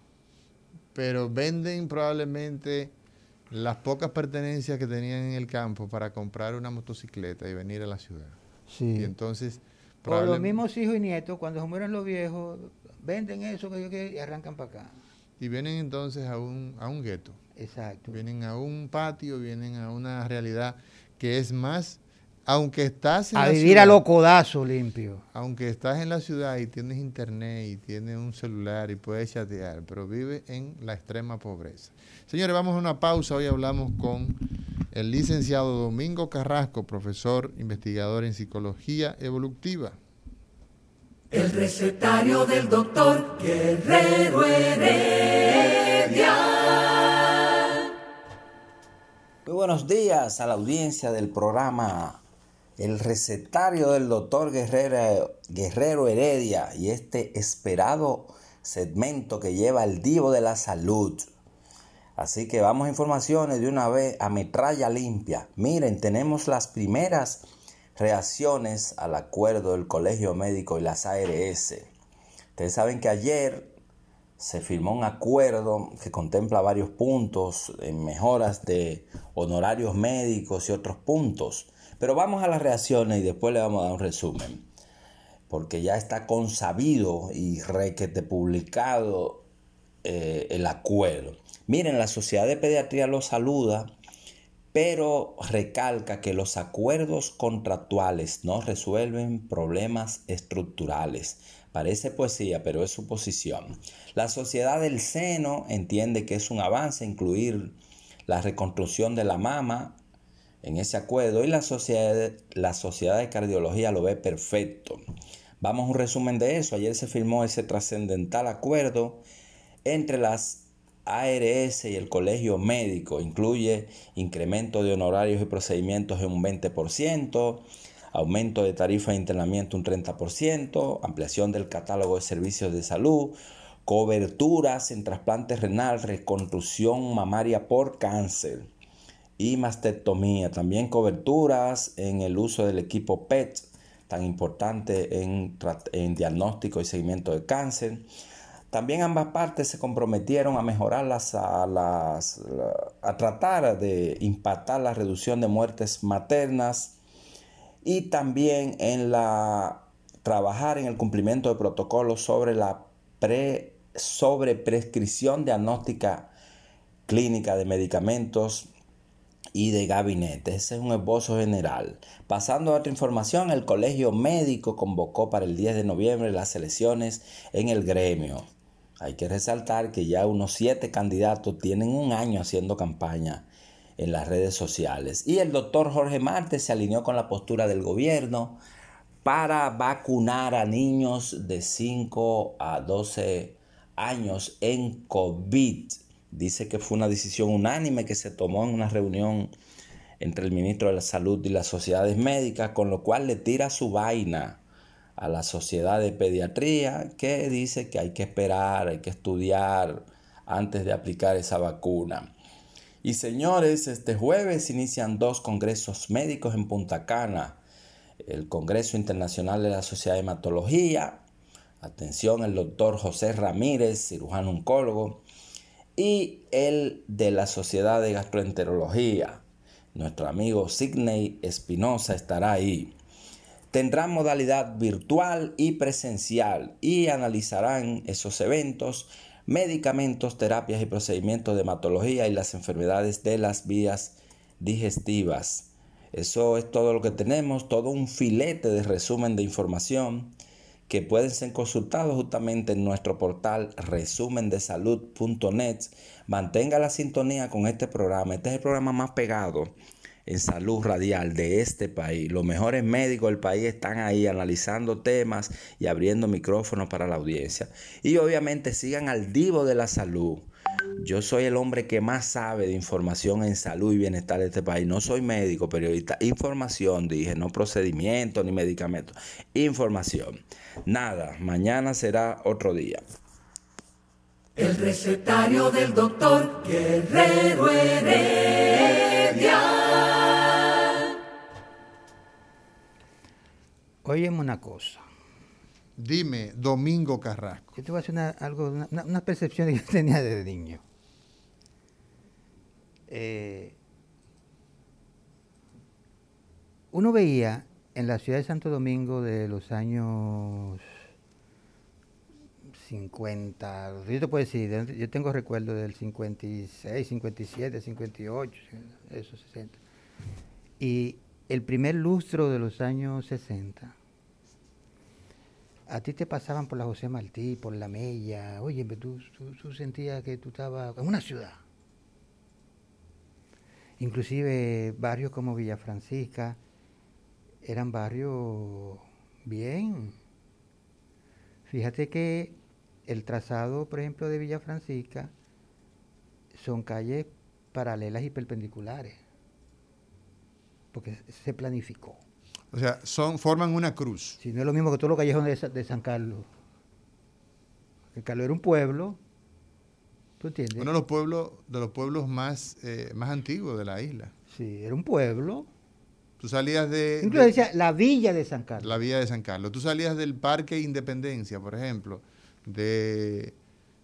Pero venden probablemente las pocas pertenencias que tenían en el campo para comprar una motocicleta y venir a la ciudad. Sí. Y entonces... O los mismos hijos y nietos, cuando se mueren los viejos, venden eso que yo quiero y arrancan para acá. Y vienen entonces a un, a un gueto. Exacto. Vienen a un patio, vienen a una realidad que es más aunque estás en a vivir a lo codazo limpio. Aunque estás en la ciudad y tienes internet y tienes un celular y puedes chatear, pero vive en la extrema pobreza. Señores, vamos a una pausa. Hoy hablamos con el licenciado Domingo Carrasco, profesor investigador en psicología evolutiva. El recetario del doctor Guerrero Heredia. Muy buenos días a la audiencia del programa El recetario del doctor Guerrero, Guerrero Heredia y este esperado segmento que lleva el Divo de la Salud Así que vamos a informaciones de una vez a metralla limpia. Miren, tenemos las primeras reacciones al acuerdo del Colegio Médico y las ARS. Ustedes saben que ayer se firmó un acuerdo que contempla varios puntos en mejoras de honorarios médicos y otros puntos. Pero vamos a las reacciones y después le vamos a dar un resumen. Porque ya está consabido y requete publicado eh, el acuerdo. Miren, la Sociedad de Pediatría lo saluda, pero recalca que los acuerdos contractuales no resuelven problemas estructurales. Parece poesía, pero es su posición. La Sociedad del Seno entiende que es un avance incluir la reconstrucción de la mama en ese acuerdo y la Sociedad, la sociedad de Cardiología lo ve perfecto. Vamos a un resumen de eso. Ayer se firmó ese trascendental acuerdo entre las ARS y el colegio médico incluye incremento de honorarios y procedimientos en un 20%, aumento de tarifa de internamiento un 30%, ampliación del catálogo de servicios de salud, coberturas en trasplante renal, reconstrucción mamaria por cáncer y mastectomía. También coberturas en el uso del equipo PET, tan importante en, diagnóstico y seguimiento de cáncer también ambas partes se comprometieron a mejorar las, a, a tratar de impactar la reducción de muertes maternas y también en la trabajar en el cumplimiento de protocolos sobre la pre, sobre prescripción diagnóstica clínica de medicamentos y de gabinete. Ese es un esbozo general. Pasando a otra información, el Colegio Médico convocó para el 10 de noviembre las elecciones en el gremio. Hay que resaltar que ya unos siete candidatos tienen un año haciendo campaña en las redes sociales. Y el doctor Jorge Martes se alineó con la postura del gobierno para vacunar a niños de 5 a 12 años en COVID. Dice que fue una decisión unánime que se tomó en una reunión entre el ministro de la Salud y las sociedades médicas, con lo cual le tira su vaina a la sociedad de pediatría que dice que hay que esperar, hay que estudiar antes de aplicar esa vacuna. Y señores, este jueves inician dos congresos médicos en Punta Cana. El Congreso Internacional de la Sociedad de Hematología, atención, el doctor José Ramírez, cirujano oncólogo, y el de la Sociedad de Gastroenterología. Nuestro amigo Sidney Espinosa estará ahí. Tendrán modalidad virtual y presencial y analizarán esos eventos, medicamentos, terapias y procedimientos de hematología y las enfermedades de las vías digestivas. Eso es todo lo que tenemos, todo un filete de resumen de información que pueden ser consultados justamente en nuestro portal resumendesalud.net. Mantenga la sintonía con este programa. Este es el programa más pegado en salud radial de este país. Los mejores médicos del país están ahí analizando temas y abriendo micrófonos para la audiencia. Y obviamente sigan al divo de la salud yo soy el hombre que más sabe de información en salud y bienestar de este país. No soy médico, periodista. Información, dije, no procedimiento ni medicamentos. Información. Nada, mañana será otro día. El recetario del doctor Guerrero Heredia. Óyeme una cosa. Dime, Domingo Carrasco. Yo te voy a hacer una, algo, una, percepción que yo tenía desde niño. Eh, uno veía en la ciudad de Santo Domingo de los años 50, yo te puedo decir, yo tengo recuerdo del 56, 57, 58, esos 60. Y el primer lustro de los años 60 a ti te pasaban por la José Martí, por la Mella, oye, tú, tú, sentías que tú estabas en una ciudad. Inclusive barrios como Villa Francisca eran barrios bien. Fíjate que el trazado, por ejemplo, de Villa Francisca son calles paralelas y perpendiculares, porque se planificó. O sea, son, forman una cruz. Sí, no es lo mismo que todos los callejones de, San Carlos. El Carlos era un pueblo, ¿tú entiendes? Uno de los pueblos, de los pueblos más, eh, más antiguos de la isla. Sí, era un pueblo. Tú salías de... Incluso decía la villa de San Carlos. La villa de San Carlos. Tú salías del Parque Independencia, por ejemplo, de,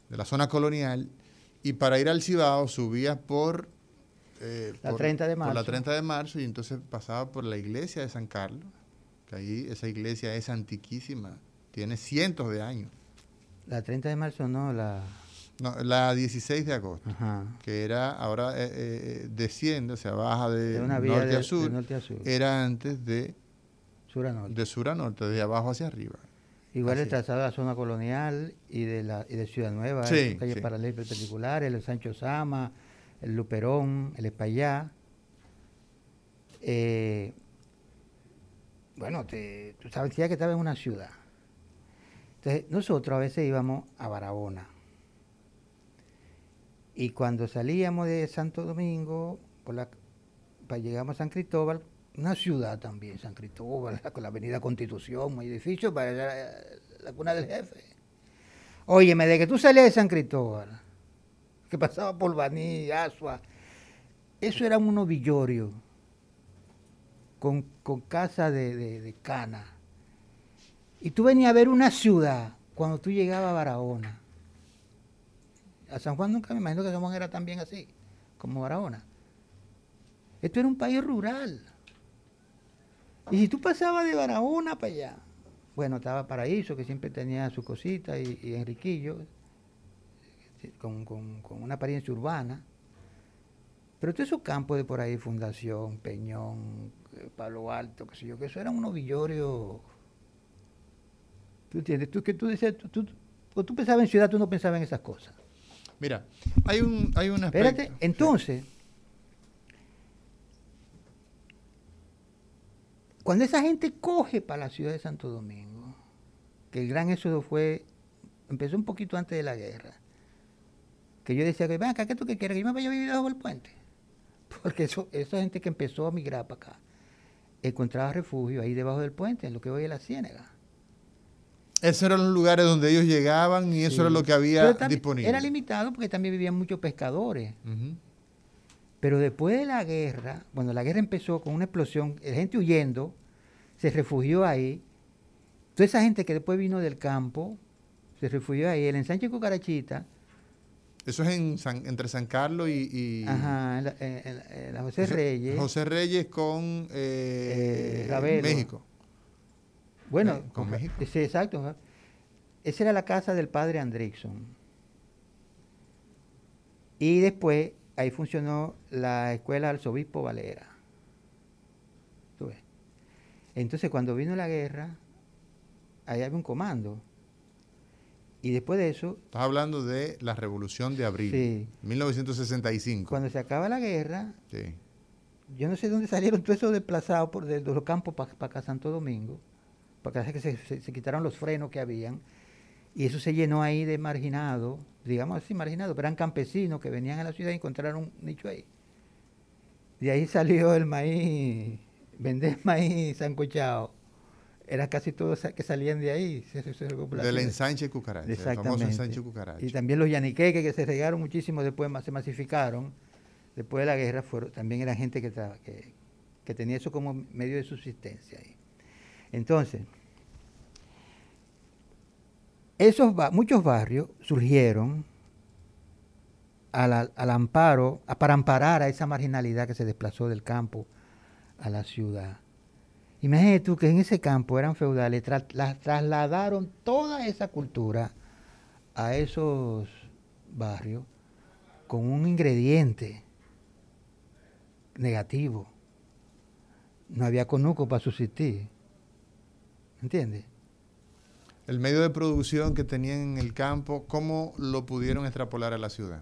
de la zona colonial, y para ir al Cibao subías por eh, la 30 de marzo. Por la 30 de marzo y entonces pasaba por la iglesia de San Carlos, que ahí esa iglesia es antiquísima, tiene cientos de años. La 30 de marzo no, la... No, la 16 de agosto, que era, ahora eh, eh, desciende, o sea, baja de, norte, a sur, era antes de sur a norte, de sur a norte, de abajo hacia arriba. Igual el trazado de la zona colonial y de la y de Ciudad Nueva, sí, calles paralelas perpendiculares, el Sancho Sama, el Luperón, el Espallá. Eh, bueno, te, tú sabes que estaba en una ciudad. Entonces, nosotros a veces íbamos a Barahona. Y cuando salíamos de Santo Domingo, por la, para llegamos a San Cristóbal, una ciudad también, San Cristóbal, *laughs* con la avenida Constitución, muy edificio para la, la cuna del jefe. Óyeme, de que tú salías de San Cristóbal *laughs* que pasaba por Baní, Asua. Eso era un novillorio con, con casa de, cana. Y tú venías a ver una ciudad cuando tú llegabas a Barahona. A San Juan nunca me imagino que San Juan era también así, como Barahona. Esto era un país rural. Y si tú pasabas de Barahona para allá, bueno, estaba Paraíso, que siempre tenía su cosita, y, y Enriquillo, con, con, con una apariencia urbana. Pero todos esos campos de por ahí, Fundación, Peñón, eh, Palo Alto, qué sé yo, que eso eran unos villorios. ¿Tú entiendes? Tú, que tú dices, tú, tú, tú, tú pensabas en ciudad, tú no pensabas en esas cosas. Mira, hay un, hay un aspecto. Espérate, entonces, cuando esa gente coge para la ciudad de Santo Domingo, que el gran éxodo fue, empezó un poquito antes de la guerra, que yo decía que, ven acá, ¿qué tú qué quieres? Que yo me vaya a vivir debajo del puente. *laughs* Porque eso, esa gente que empezó a migrar para acá, encontraba refugio ahí debajo del puente, en lo que hoy es la Ciénaga. Esos eran los lugares donde ellos llegaban y eso Sí. era lo que había disponible. Era limitado porque también vivían muchos pescadores. Pero después de la guerra, bueno, la guerra empezó con una explosión, la gente huyendo, se refugió ahí. Toda esa gente que después vino del campo, se refugió ahí. El ensanche Cucarachita, Eso es en San- entre San Carlos y, y- ajá, en la, en- en- en la José Reyes. José Reyes con eh, Eh, Ravelo. México. bueno, eh, con México. Sí, exacto. Esa era la casa del padre Andrickson. Y después ahí funcionó la escuela arzobispo Valera. Entonces cuando vino la guerra, ahí había un comando. Y después de eso, Estás hablando de la Revolución de Abril, Sí. 1965. cuando se acaba la guerra, Sí. yo no sé dónde salieron todos esos desplazados por de, de los campos para acá Santo Domingo, para que se, se- se quitaron los frenos que habían, y eso se llenó ahí de marginados, digamos así, marginados, pero eran campesinos que venían a la ciudad y encontraron un nicho ahí. De ahí salió el maíz, vender maíz sancochado. Era casi todos que salían de ahí. se- se- se Del ensanche Cucaracha, el famoso ensanche Cucaracha. Y también los yaniqueques que se regaron muchísimo después, más se masificaron. Después de la guerra fueron, también era gente que, que, que tenía eso como medio de subsistencia. ahí. Entonces, esos ba- muchos barrios surgieron al- al amparo, a- para amparar a esa marginalidad que se desplazó del campo a la ciudad. Imagínate tú que en ese campo eran feudales, tra- las trasladaron toda esa cultura a esos barrios con un ingrediente negativo. No había conuco para subsistir. ¿Entiendes? El medio de producción que tenían en el campo, ¿cómo lo pudieron extrapolar a la ciudad?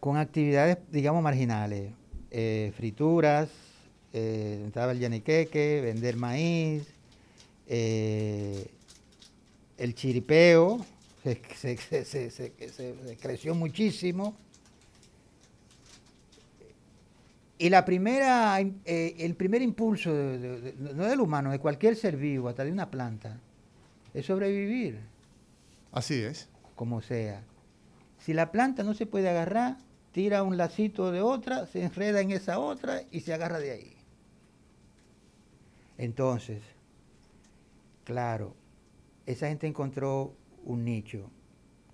Con actividades, digamos, marginales. Eh, frituras, eh, estaba el yaniqueque, vender maíz, eh, el chiripeo, se, creció muchísimo. Y la primera, eh, el primer impulso, de- de- de- no del humano, de cualquier ser vivo, hasta de una planta, es sobrevivir, Así es. como sea. Si la planta no se puede agarrar, tira un lacito de otra, se enreda en esa otra y se agarra de ahí. Entonces, claro, esa gente encontró un nicho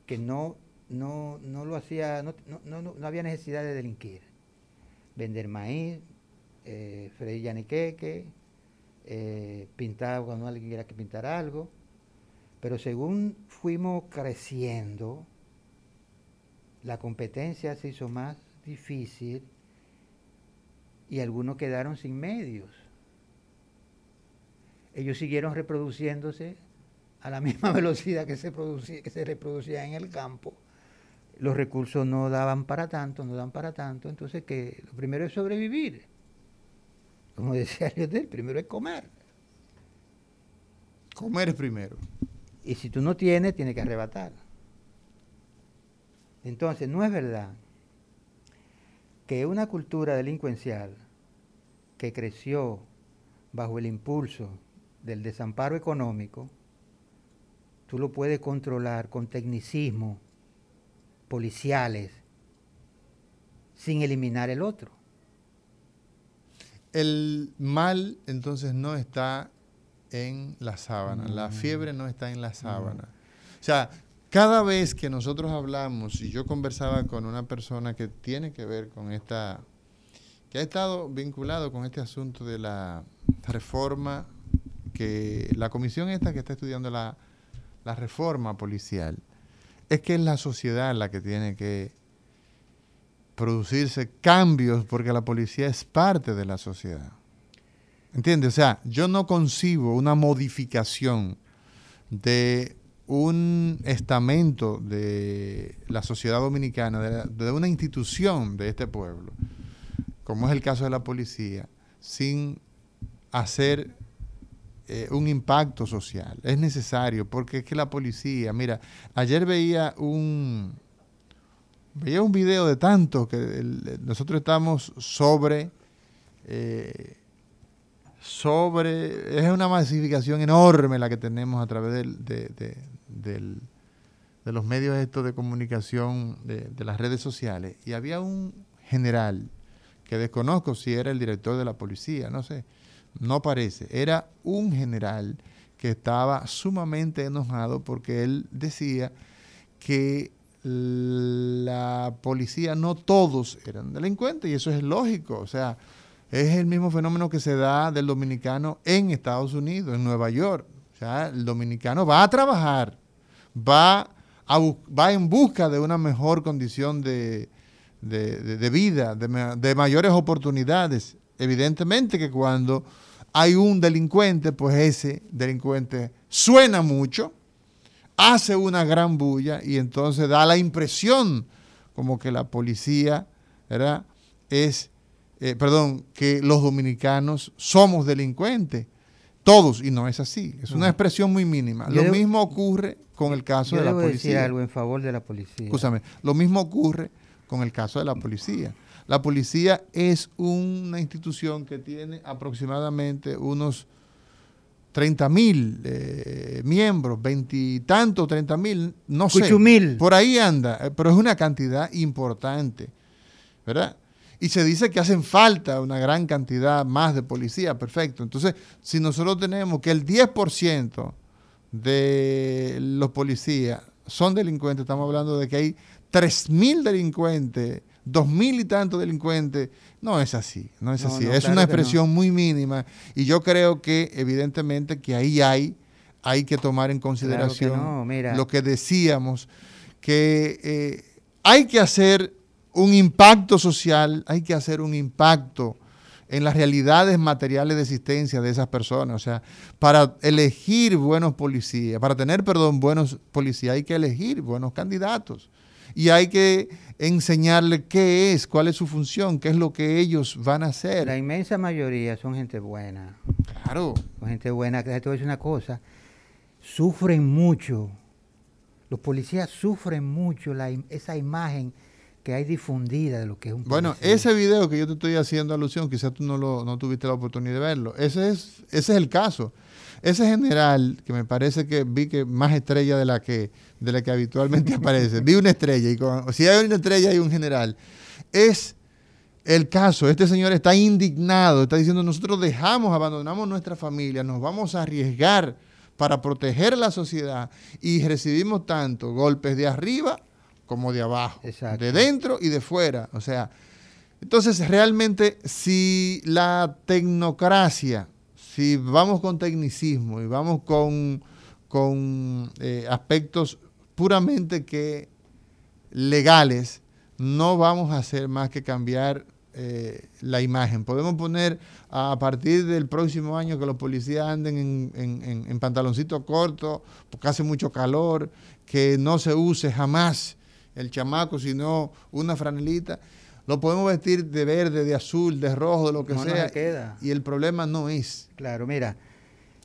que no, no, no lo hacía, no, no- no- había necesidad de delinquir. Vender maíz, eh, freír yaniqueque, eh, pintar cuando alguien quiera que pintar algo. Pero según fuimos creciendo, la competencia se hizo más difícil y algunos quedaron sin medios. Ellos siguieron reproduciéndose a la *laughs* misma velocidad que se, producía, que se reproducía en el campo. Los recursos no daban para tanto, no dan para tanto. Entonces, que lo primero es sobrevivir. Como *laughs* decía Lionel, primero es comer. Comer es primero. Y si tú no tienes, tienes que arrebatar. Entonces, no es verdad que una cultura delincuencial que creció bajo el impulso del desamparo económico, tú lo puedes controlar con tecnicismo policiales sin eliminar el otro. El mal entonces no está en la sábana, Mm. la fiebre no está en la sábana. O sea, cada vez que nosotros hablamos, y yo conversaba con una persona que tiene que ver con esta, que ha estado vinculado con este asunto de la reforma, que la comisión esta que está estudiando la, la reforma policial, es que es la sociedad la que tiene que producirse cambios porque la policía es parte de la sociedad. ¿Entiendes? O sea, yo no concibo una modificación de un estamento de la sociedad dominicana, de, de una institución de este pueblo, como es el caso de la policía, sin hacer eh, un impacto social. Es necesario, porque es que la policía, mira, ayer veía un, veía un video de tanto que nosotros estamos sobre, eh, sobre, es una masificación enorme la que tenemos a través de, de los medios estos de comunicación, de, las redes sociales. Y había un general, que desconozco si era el director de la policía, no sé, no parece, era un general que estaba sumamente enojado porque él decía que la policía no todos eran delincuentes y eso es lógico, o sea, es el mismo fenómeno que se da del dominicano en Estados Unidos, en Nueva York. O sea, el dominicano va a trabajar, va, va en busca de una mejor condición de, vida, de mayores oportunidades. Evidentemente que cuando hay un delincuente, pues ese delincuente suena mucho, hace una gran bulla y entonces da la impresión como que la policía, ¿verdad? Es, eh, perdón, que los dominicanos somos delincuentes. Todos, y no es así. Es una expresión muy mínima. lo mismo ocurre con el caso de la policía. Decir algo en favor de la policía. Escúchame, lo mismo ocurre con el caso de la policía. La policía es una institución que tiene aproximadamente unos 30 mil eh, miembros, veintitantos, treinta mil, no sé. Mil. Por ahí anda, eh, pero es una cantidad importante, ¿verdad? Y se dice que hacen falta una gran cantidad más de policía, perfecto. Entonces, si nosotros tenemos que el 10% de los policías son delincuentes, estamos hablando de que hay 3 mil delincuentes dos mil y tantos delincuentes. No es así, no es así. es una expresión muy mínima y yo creo que evidentemente que ahí hay, hay que tomar en consideración lo que decíamos, que eh, hay que hacer un impacto social, hay que hacer un impacto en las realidades materiales de existencia de esas personas. O sea, para elegir buenos policías, para tener, perdón, buenos policías, hay que elegir buenos candidatos. Y hay que enseñarle qué es, cuál es su función, qué es lo que ellos van a hacer. La inmensa mayoría son gente buena. Claro. Son gente buena, que te voy a decir una cosa, sufren mucho, los policías sufren mucho la, esa imagen que hay difundida de lo que es un policía. Bueno, ese video que yo te estoy haciendo alusión, quizás tú no, lo, no tuviste la oportunidad de verlo, ese es, ese es el caso. Ese general, que me parece que vi que más estrella de la que, de la que habitualmente *laughs* aparece, vi una estrella, y si hay una estrella hay un general, es el caso. Este señor está indignado, está diciendo, nosotros dejamos, abandonamos nuestra familia, nos vamos a arriesgar para proteger la sociedad y recibimos tanto golpes de arriba como de abajo, de dentro y de fuera. O sea, entonces realmente si la tecnocracia si vamos con tecnicismo y vamos con, con eh, aspectos puramente que legales, no vamos a hacer más que cambiar eh, la imagen. Podemos poner a partir del próximo año que los policías anden en, en, en corto, porque hace mucho calor, que no se use jamás el chamaco, sino una franelita. Lo podemos vestir de verde, de azul, de rojo, de lo que sea. queda. Y el problema no es. Claro, mira.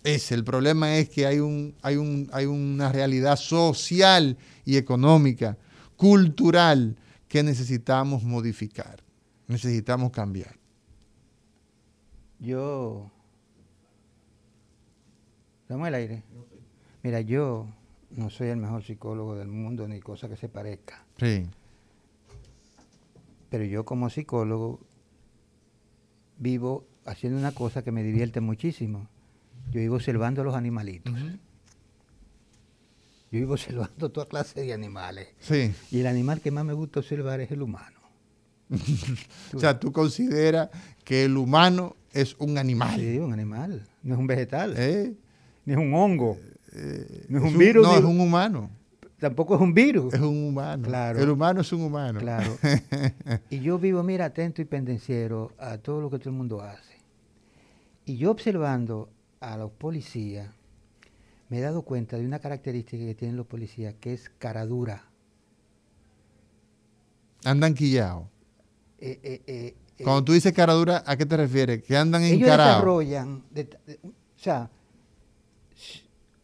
Ese, el problema es que hay, un, hay, un, hay una realidad social y económica, cultural, que necesitamos modificar, necesitamos cambiar. Yo. ¿Estamos el aire? Mira, yo no soy el mejor psicólogo del mundo ni cosa que se parezca. Sí. Pero yo como psicólogo vivo haciendo una cosa que me divierte muchísimo. Yo vivo observando a los animalitos. Yo vivo *laughs* observando toda clase de animales. Sí. Y el animal que más me gusta observar es el humano. *laughs* o sea, tú consideras que el humano es un animal. Sí, un animal. No es un vegetal. ¿Eh? Ni es un hongo. Eh, no es un virus. No, es un humano tampoco es un virus. Es un humano. Claro. El humano es un humano. Claro. *laughs* y yo vivo, mira, atento y pendenciero a todo lo que todo el mundo hace. Y yo observando a los policías, me he dado cuenta de una característica que tienen los policías, que es cara dura. Andan quillados. eh, eh, eh, Cuando tú dices cara dura, ¿a qué te refieres? Que andan ellos encarados. desarrollan, de- de- o sea,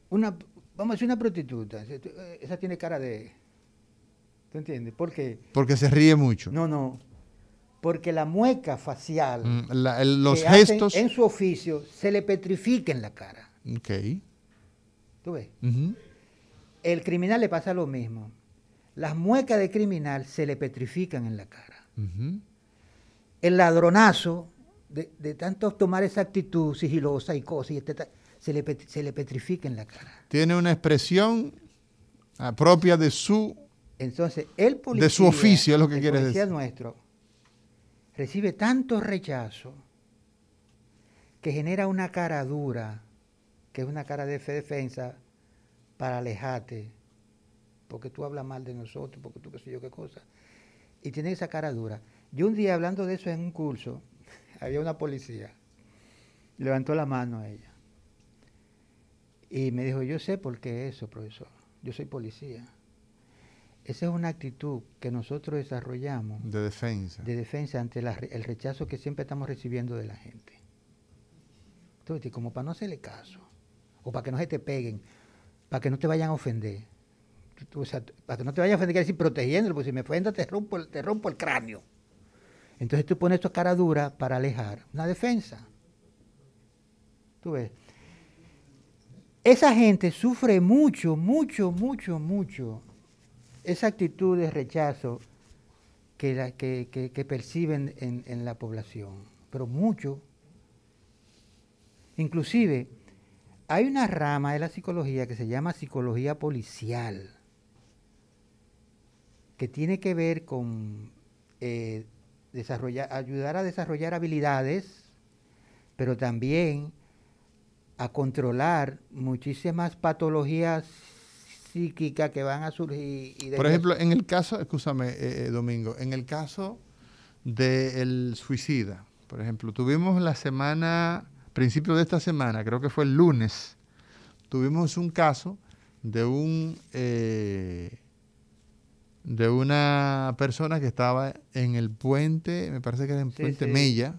una, vamos a decir una prostituta, tú- eh, esa tiene cara de, ¿tú entiendes? ¿Por qué? Porque se ríe mucho. No, no, porque la mueca facial, Mm, la- el- los que hacen gestos. en su oficio se le petrifica en la cara, Ok. ¿tú ves? Ujú. El criminal le pasa lo mismo. Las muecas de criminal se le petrifican en la cara. El ladronazo, de, de tanto tomar esa actitud sigilosa y cosas, y este se, le, se le petrifica en la cara. Tiene una expresión ah, propia de su Entonces, el policía, De su oficio, es lo que el policía decir. nuestro recibe tanto rechazo que genera una cara dura, que es una cara de fe- defensa para alejarte, porque tú hablas mal de nosotros, porque tú qué sé yo qué cosa. Y tiene esa cara dura. Yo un día hablando de eso en un curso, *laughs* había una policía, levantó la mano a ella y me dijo, yo sé por qué eso, profesor, yo soy policía. Esa es una actitud que nosotros desarrollamos de defensa. de defensa ante la el rechazo que siempre estamos recibiendo de la gente. Entonces, como para no hacerle caso, o para que no se te peguen, para que no te vayan a ofender. O sea, para que no te vayan a ofender, quiere decir protegiéndolo, porque si me ofenda te rompo, el- te rompo el cráneo. Entonces tú pones tu cara dura para alejar, una defensa. Tú ves. Esa gente sufre mucho, mucho, mucho, mucho esa actitud de rechazo que, que- que perciben en, en la población, pero mucho. Inclusive, hay una rama de la psicología que se llama psicología policial, que tiene que ver con eh, desarrollar, ayudar a desarrollar habilidades, pero también a controlar muchísimas patologías psíquicas que van a surgir. y Por ejemplo, en el caso, escúchame, eh, eh, Domingo, en el caso del suicida, por ejemplo, tuvimos la semana, principio de esta semana, creo que fue el lunes, tuvimos un caso de un eh, de una persona que estaba en el puente, me parece que era en Sí, Puente sí. Mella,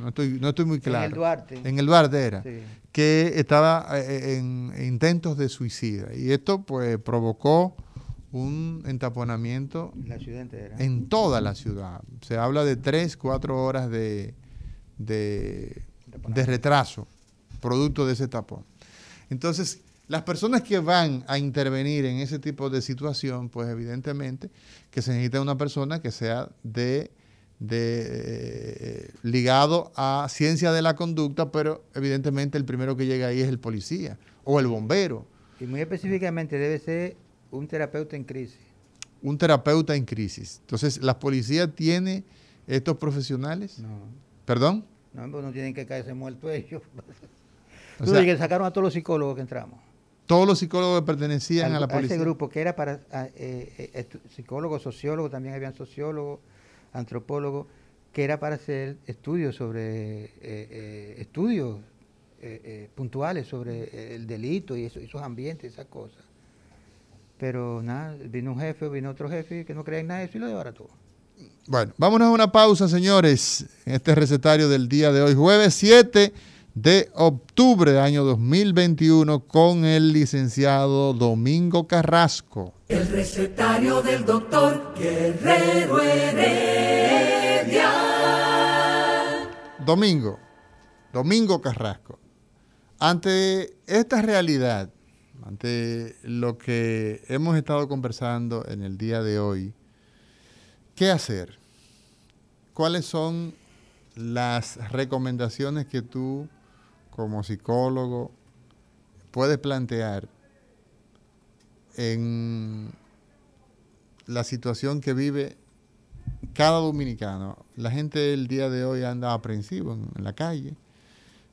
no estoy, no estoy muy claro. En el Duarte. En el Duarte era Sí. que estaba eh, en intentos de suicida. Y esto pues provocó un entaponamiento La ciudad entera. en toda la ciudad. Se habla de tres, cuatro horas de, de, de retraso producto de ese tapón. Entonces, las personas que van a intervenir en ese tipo de situación, pues evidentemente que se necesita una persona que sea de, de eh, ligado a ciencia de la conducta, pero evidentemente el primero que llega ahí es el policía o el bombero, Y muy específicamente debe ser un terapeuta en crisis. un terapeuta en crisis. Entonces, ¿la policía tiene estos profesionales? No, ¿Perdón? no, pues no tienen que caerse muertos ellos. *laughs* O sea, que sacaron a todos los psicólogos que entramos. todos los psicólogos que pertenecían Al- a la policía. ese grupo que era para eh, eh, psicólogos, sociólogos, también habían sociólogos, antropólogos, que era para hacer estudios sobre, eh, eh, estudios eh, puntuales sobre el delito y eso- esos ambientes, esas cosas. Pero nada, vino un jefe, vino otro jefe que no creía en nada de eso y lo llevara todo. Bueno, vámonos a una pausa, señores, en este recetario del día de hoy, jueves 7 de octubre de año 2021, con el licenciado Domingo Carrasco. El recetario del doctor Guerrero Heredia. Domingo, Domingo Carrasco, ante esta realidad, ante lo que hemos estado conversando en el día de hoy, ¿qué hacer? ¿Cuáles son las recomendaciones que tú, como psicólogo, puedes plantear en la situación que vive cada dominicano? La gente el día de hoy anda aprensivo en, la calle.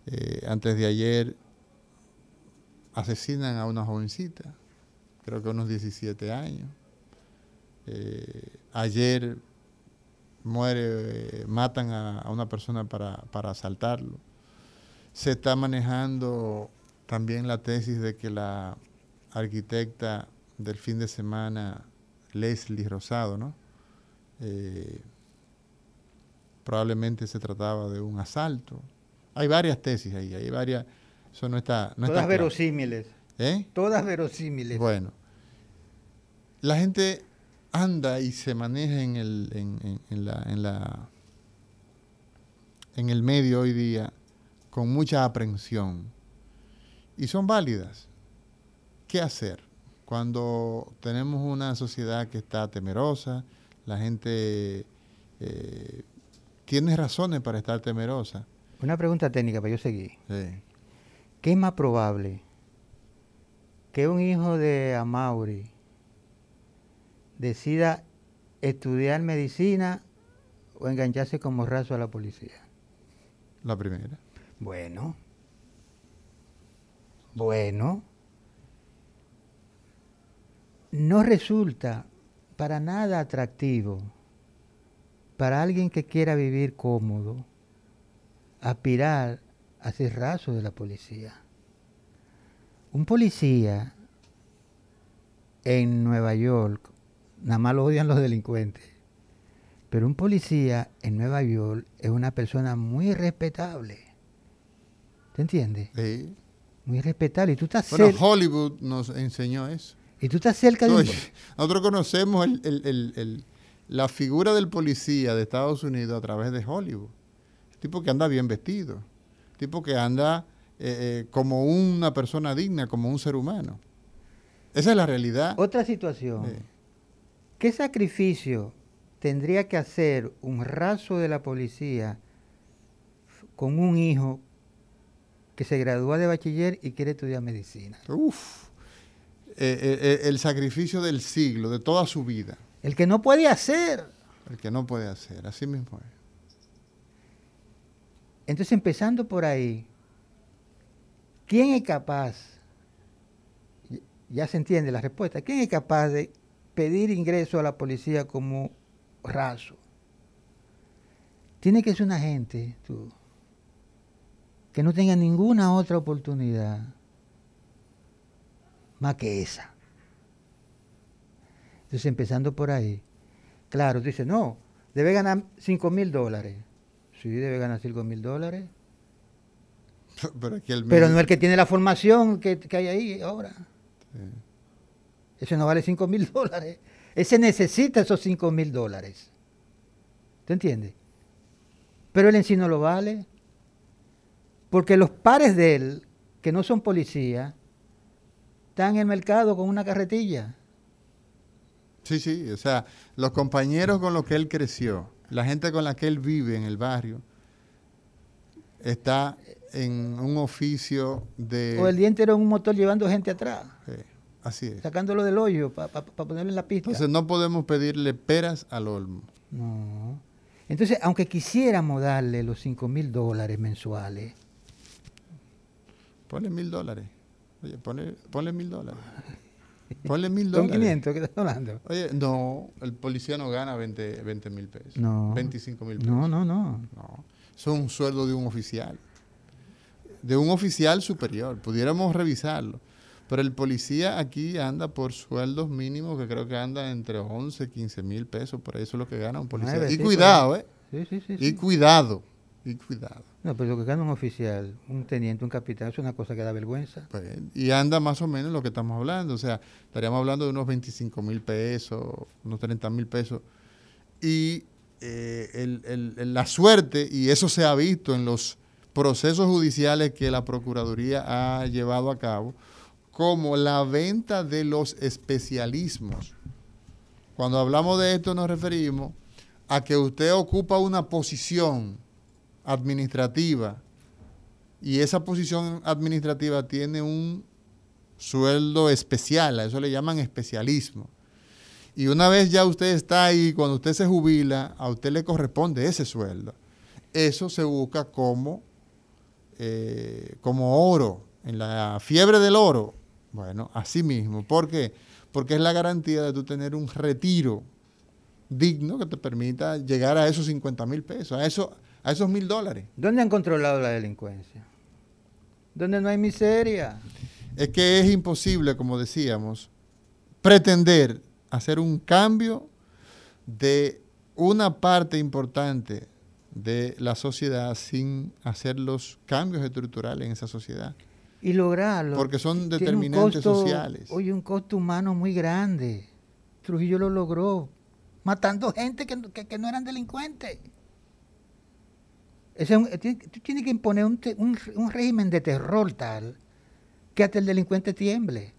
Eh, antes de ayer asesinan a una jovencita, creo que unos 17 años. Eh, ayer muere, eh, matan a, a una persona para, para asaltarlo. Se está manejando también la tesis de que la arquitecta del fin de semana, Leslie Rosado, ¿no? Eh, probablemente se trataba de un asalto. Hay varias tesis ahí, hay varias, eso no está... No Todas está claro. verosímiles. ¿Eh? Todas verosímiles. Bueno, la gente anda y se maneja en el, en, en- en la, en, la, en el medio hoy día con mucha aprensión y son válidas. ¿Qué hacer cuando tenemos una sociedad que está temerosa? La gente eh, tiene razones para estar temerosa. Una pregunta técnica para yo seguir. Sí. ¿Qué es más probable? Que un hijo de Amaury decida estudiar medicina o engancharse como raso a la policía. La primera. Bueno. Bueno. No resulta para nada atractivo para alguien que quiera vivir cómodo aspirar a ser raso de la policía. Un policía en Nueva York, nada más lo odian los delincuentes, pero un policía en Nueva York es una persona muy respetable. ¿Te entiendes? Sí. Muy respetable. Y tú estás, Bueno, Hollywood nos enseñó eso. y tú estás cerca de un... Oye, nosotros conocemos el- el- el- el- la figura del policía de Estados Unidos a través de Hollywood. Tipo que anda bien vestido. Tipo que anda eh, eh, como una persona digna, como un ser humano. Esa es la realidad. Otra situación. Sí. ¿Qué sacrificio tendría que hacer un raso de la policía con un hijo que se gradúa de bachiller y quiere estudiar medicina? Uf. Eh, eh, eh, el sacrificio del siglo, de toda su vida. El que no puede hacer. El que no puede hacer. Así mismo es. Entonces, empezando por ahí, ¿quién es capaz? Ya se entiende la respuesta. ¿Quién es capaz de pedir ingreso a la policía como raso? Tiene que ser una gente, tú, que no tenga ninguna otra oportunidad más que esa. Entonces, empezando por ahí, claro, tú dices, no, debe ganar 5 mil dólares. Sí, debe ganar 5 mil dólares. *laughs* Pero, el Pero no el que tiene la formación que, que hay ahí ahora. Ese no vale 5 mil dólares. Ese necesita esos 5 mil dólares. ¿Te entiendes? Pero él en sí no lo vale. Porque los pares de él, que no son policías, están en el mercado con una carretilla. Sí, sí, o sea, los compañeros con los que él creció, la gente con la que él vive en el barrio, está en un oficio de... O el día entero en un motor llevando gente atrás, Eh, así es. sacándolo del hoyo para ponerle en la pista. Entonces no podemos pedirle peras al olmo. No. Entonces, aunque quisiéramos darle los 5 mil dólares mensuales, Ponle mil dólares. Oye, ponle, ponle mil dólares. *laughs* Ponle mil son dólares. 500 que estás hablando. Oye, no, el policía no gana 20 mil pesos. No. 25 mil pesos. No, no, no. No, eso es un sueldo de un oficial. De un oficial superior. Pudiéramos revisarlo. Pero el policía aquí anda por sueldos mínimos que creo que anda entre 11, 15 mil pesos. Por eso es lo que gana un policía. Y sí, cuidado, ¿eh? Sí, sí, sí. Y sí. cuidado. Y cuidado. No, pero lo que gana un oficial, un teniente, un capitán, es una cosa que da vergüenza. Pues, y anda más o menos lo que estamos hablando. O sea, estaríamos hablando de unos 25 mil pesos, unos 30 mil pesos. Y eh, la suerte, y eso se ha visto en los procesos judiciales que la Procuraduría ha llevado a cabo, como la venta de los especialismos. Cuando hablamos de esto nos referimos a que usted ocupa una posición administrativa y esa posición administrativa tiene un sueldo especial, a eso le llaman especialismo. Y una vez ya usted está ahí, cuando usted se jubila, a usted le corresponde ese sueldo. Eso se busca como, eh, como oro, en la fiebre del oro. Bueno, así mismo. ¿Por qué? Porque es la garantía de tú tener un retiro digno que te permita llegar a esos 50 mil pesos, a, eso, a esos mil dólares. ¿Dónde han controlado la delincuencia? Donde no hay miseria. es que es imposible, como decíamos, pretender hacer un cambio de una parte importante de la sociedad sin hacer los cambios estructurales en esa sociedad. Y lograrlo. Porque son determinantes sociales. Oye, un costo humano muy grande. Trujillo lo logró, matando gente que, no eran delincuentes. Tú tienes que imponer un, un régimen de terror tal que hasta el delincuente tiemble.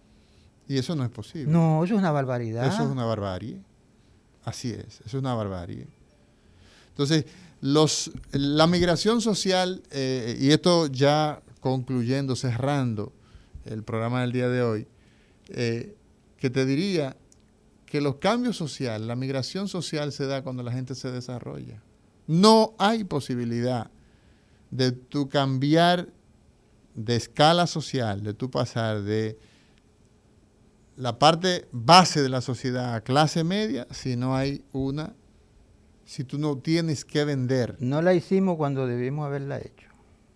Y eso no es posible. No, eso es una barbaridad. Eso es una barbarie. Así es, eso es una barbarie. Entonces, los, la migración social, eh, y esto ya concluyendo, cerrando el programa del día de hoy, eh, que te diría que los cambios sociales, la migración social se da cuando la gente se desarrolla. No hay posibilidad de tu cambiar de escala social, de tu pasar de la parte base de la sociedad a clase media si no hay una, si tú no tienes que vender. No la hicimos cuando debimos haberla hecho.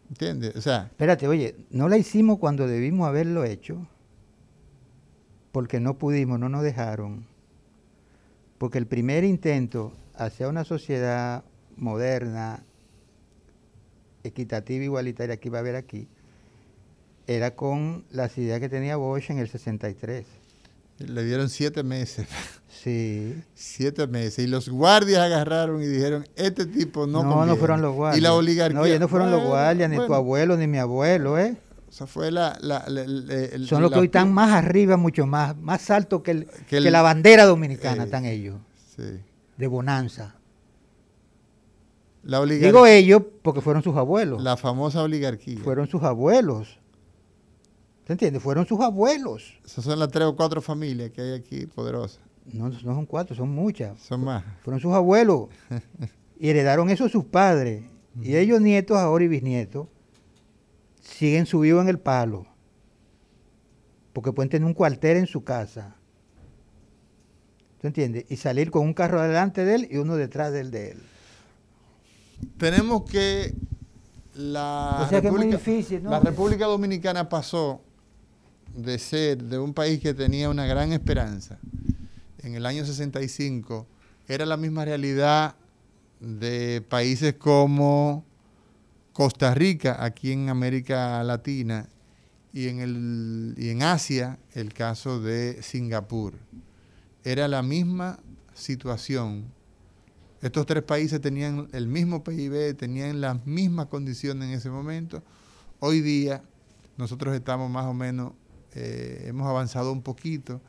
¿Entiendes? O sea. Espérate, oye, no la hicimos cuando debimos haberlo hecho porque no pudimos, no nos dejaron. Porque el primer intento hacia una sociedad moderna, equitativa, igualitaria que iba a haber aquí, era con las ideas que tenía Bosch en el 63. Le dieron siete meses. Sí. Siete meses. Y los guardias agarraron y dijeron, este tipo no No, no fueron los guardias. Y la oligarquía. No, no fueron los guardias, ni tu abuelo, ni mi abuelo, ¿eh? O sea, fue la... Son los que hoy están más arriba, mucho más, más alto que, que, la bandera dominicana, eh, están ellos. Sí. De bonanza. La Digo ellos porque fueron sus abuelos. La famosa oligarquía. Fueron sus abuelos. ¿Se entiende? Fueron sus abuelos. Esas son las tres o cuatro familias que hay aquí poderosas. No, no son cuatro, son muchas. Son más. Fueron sus abuelos. *laughs* y heredaron eso sus padres. Y ellos, nietos ahora y bisnietos, siguen subidos en el palo. Porque pueden tener un cuartel en su casa. ¿Tú entiendes? Y salir con un carro delante de él y uno detrás del de él. Tenemos que la, la República Dominicana pasó de ser de un país que tenía una gran esperanza en el año 65, era la misma realidad de países como Costa Rica, aquí en América Latina, y en, el, y en Asia, el caso de Singapur. Era la misma situación. Estos tres países tenían el mismo PIB, tenían las mismas condiciones en ese momento. Hoy día nosotros estamos más o menos eh, hemos avanzado un poquito,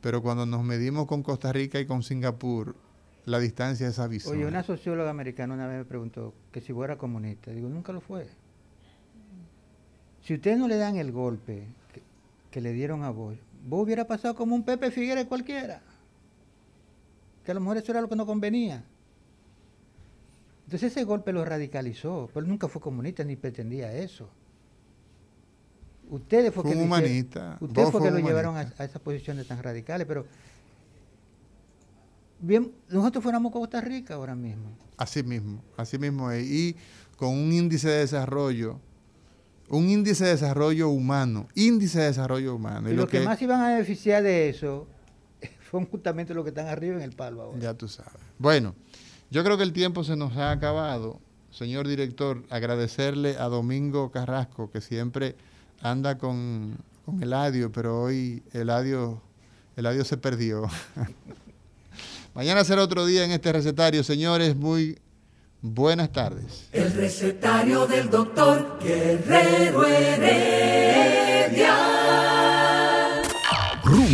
pero cuando nos medimos con Costa Rica y con Singapur, la distancia es abismal. Oye, una socióloga americana una vez me preguntó que si fuera comunista. Digo, nunca lo fue. Si ustedes no le dan el golpe que, le dieron a vos, vos hubiera pasado como un Pepe Figueres cualquiera. Que a lo mejor eso era lo que no convenía. Entonces ese golpe lo radicalizó, pero nunca fue comunista ni pretendía eso. Ustedes fue, que lo, ustedes fue que lo llevaron a, esas posiciones tan radicales, pero bien, nosotros fuéramos Costa Rica ahora mismo. Así mismo, así mismo Y con un índice de desarrollo, un índice de desarrollo humano, índice de desarrollo humano. Y, los que, más iban a beneficiar de eso *laughs* son justamente los que están arriba en el palo ahora. Ya tú sabes. Bueno, yo creo que el tiempo se nos ha acabado. Señor director, agradecerle a Domingo Carrasco, que siempre anda con, con Eladio, pero hoy Eladio, Eladio se perdió. *laughs* Mañana será otro día en este recetario, señores. Muy buenas tardes. El recetario del doctor Guerrero Heredia.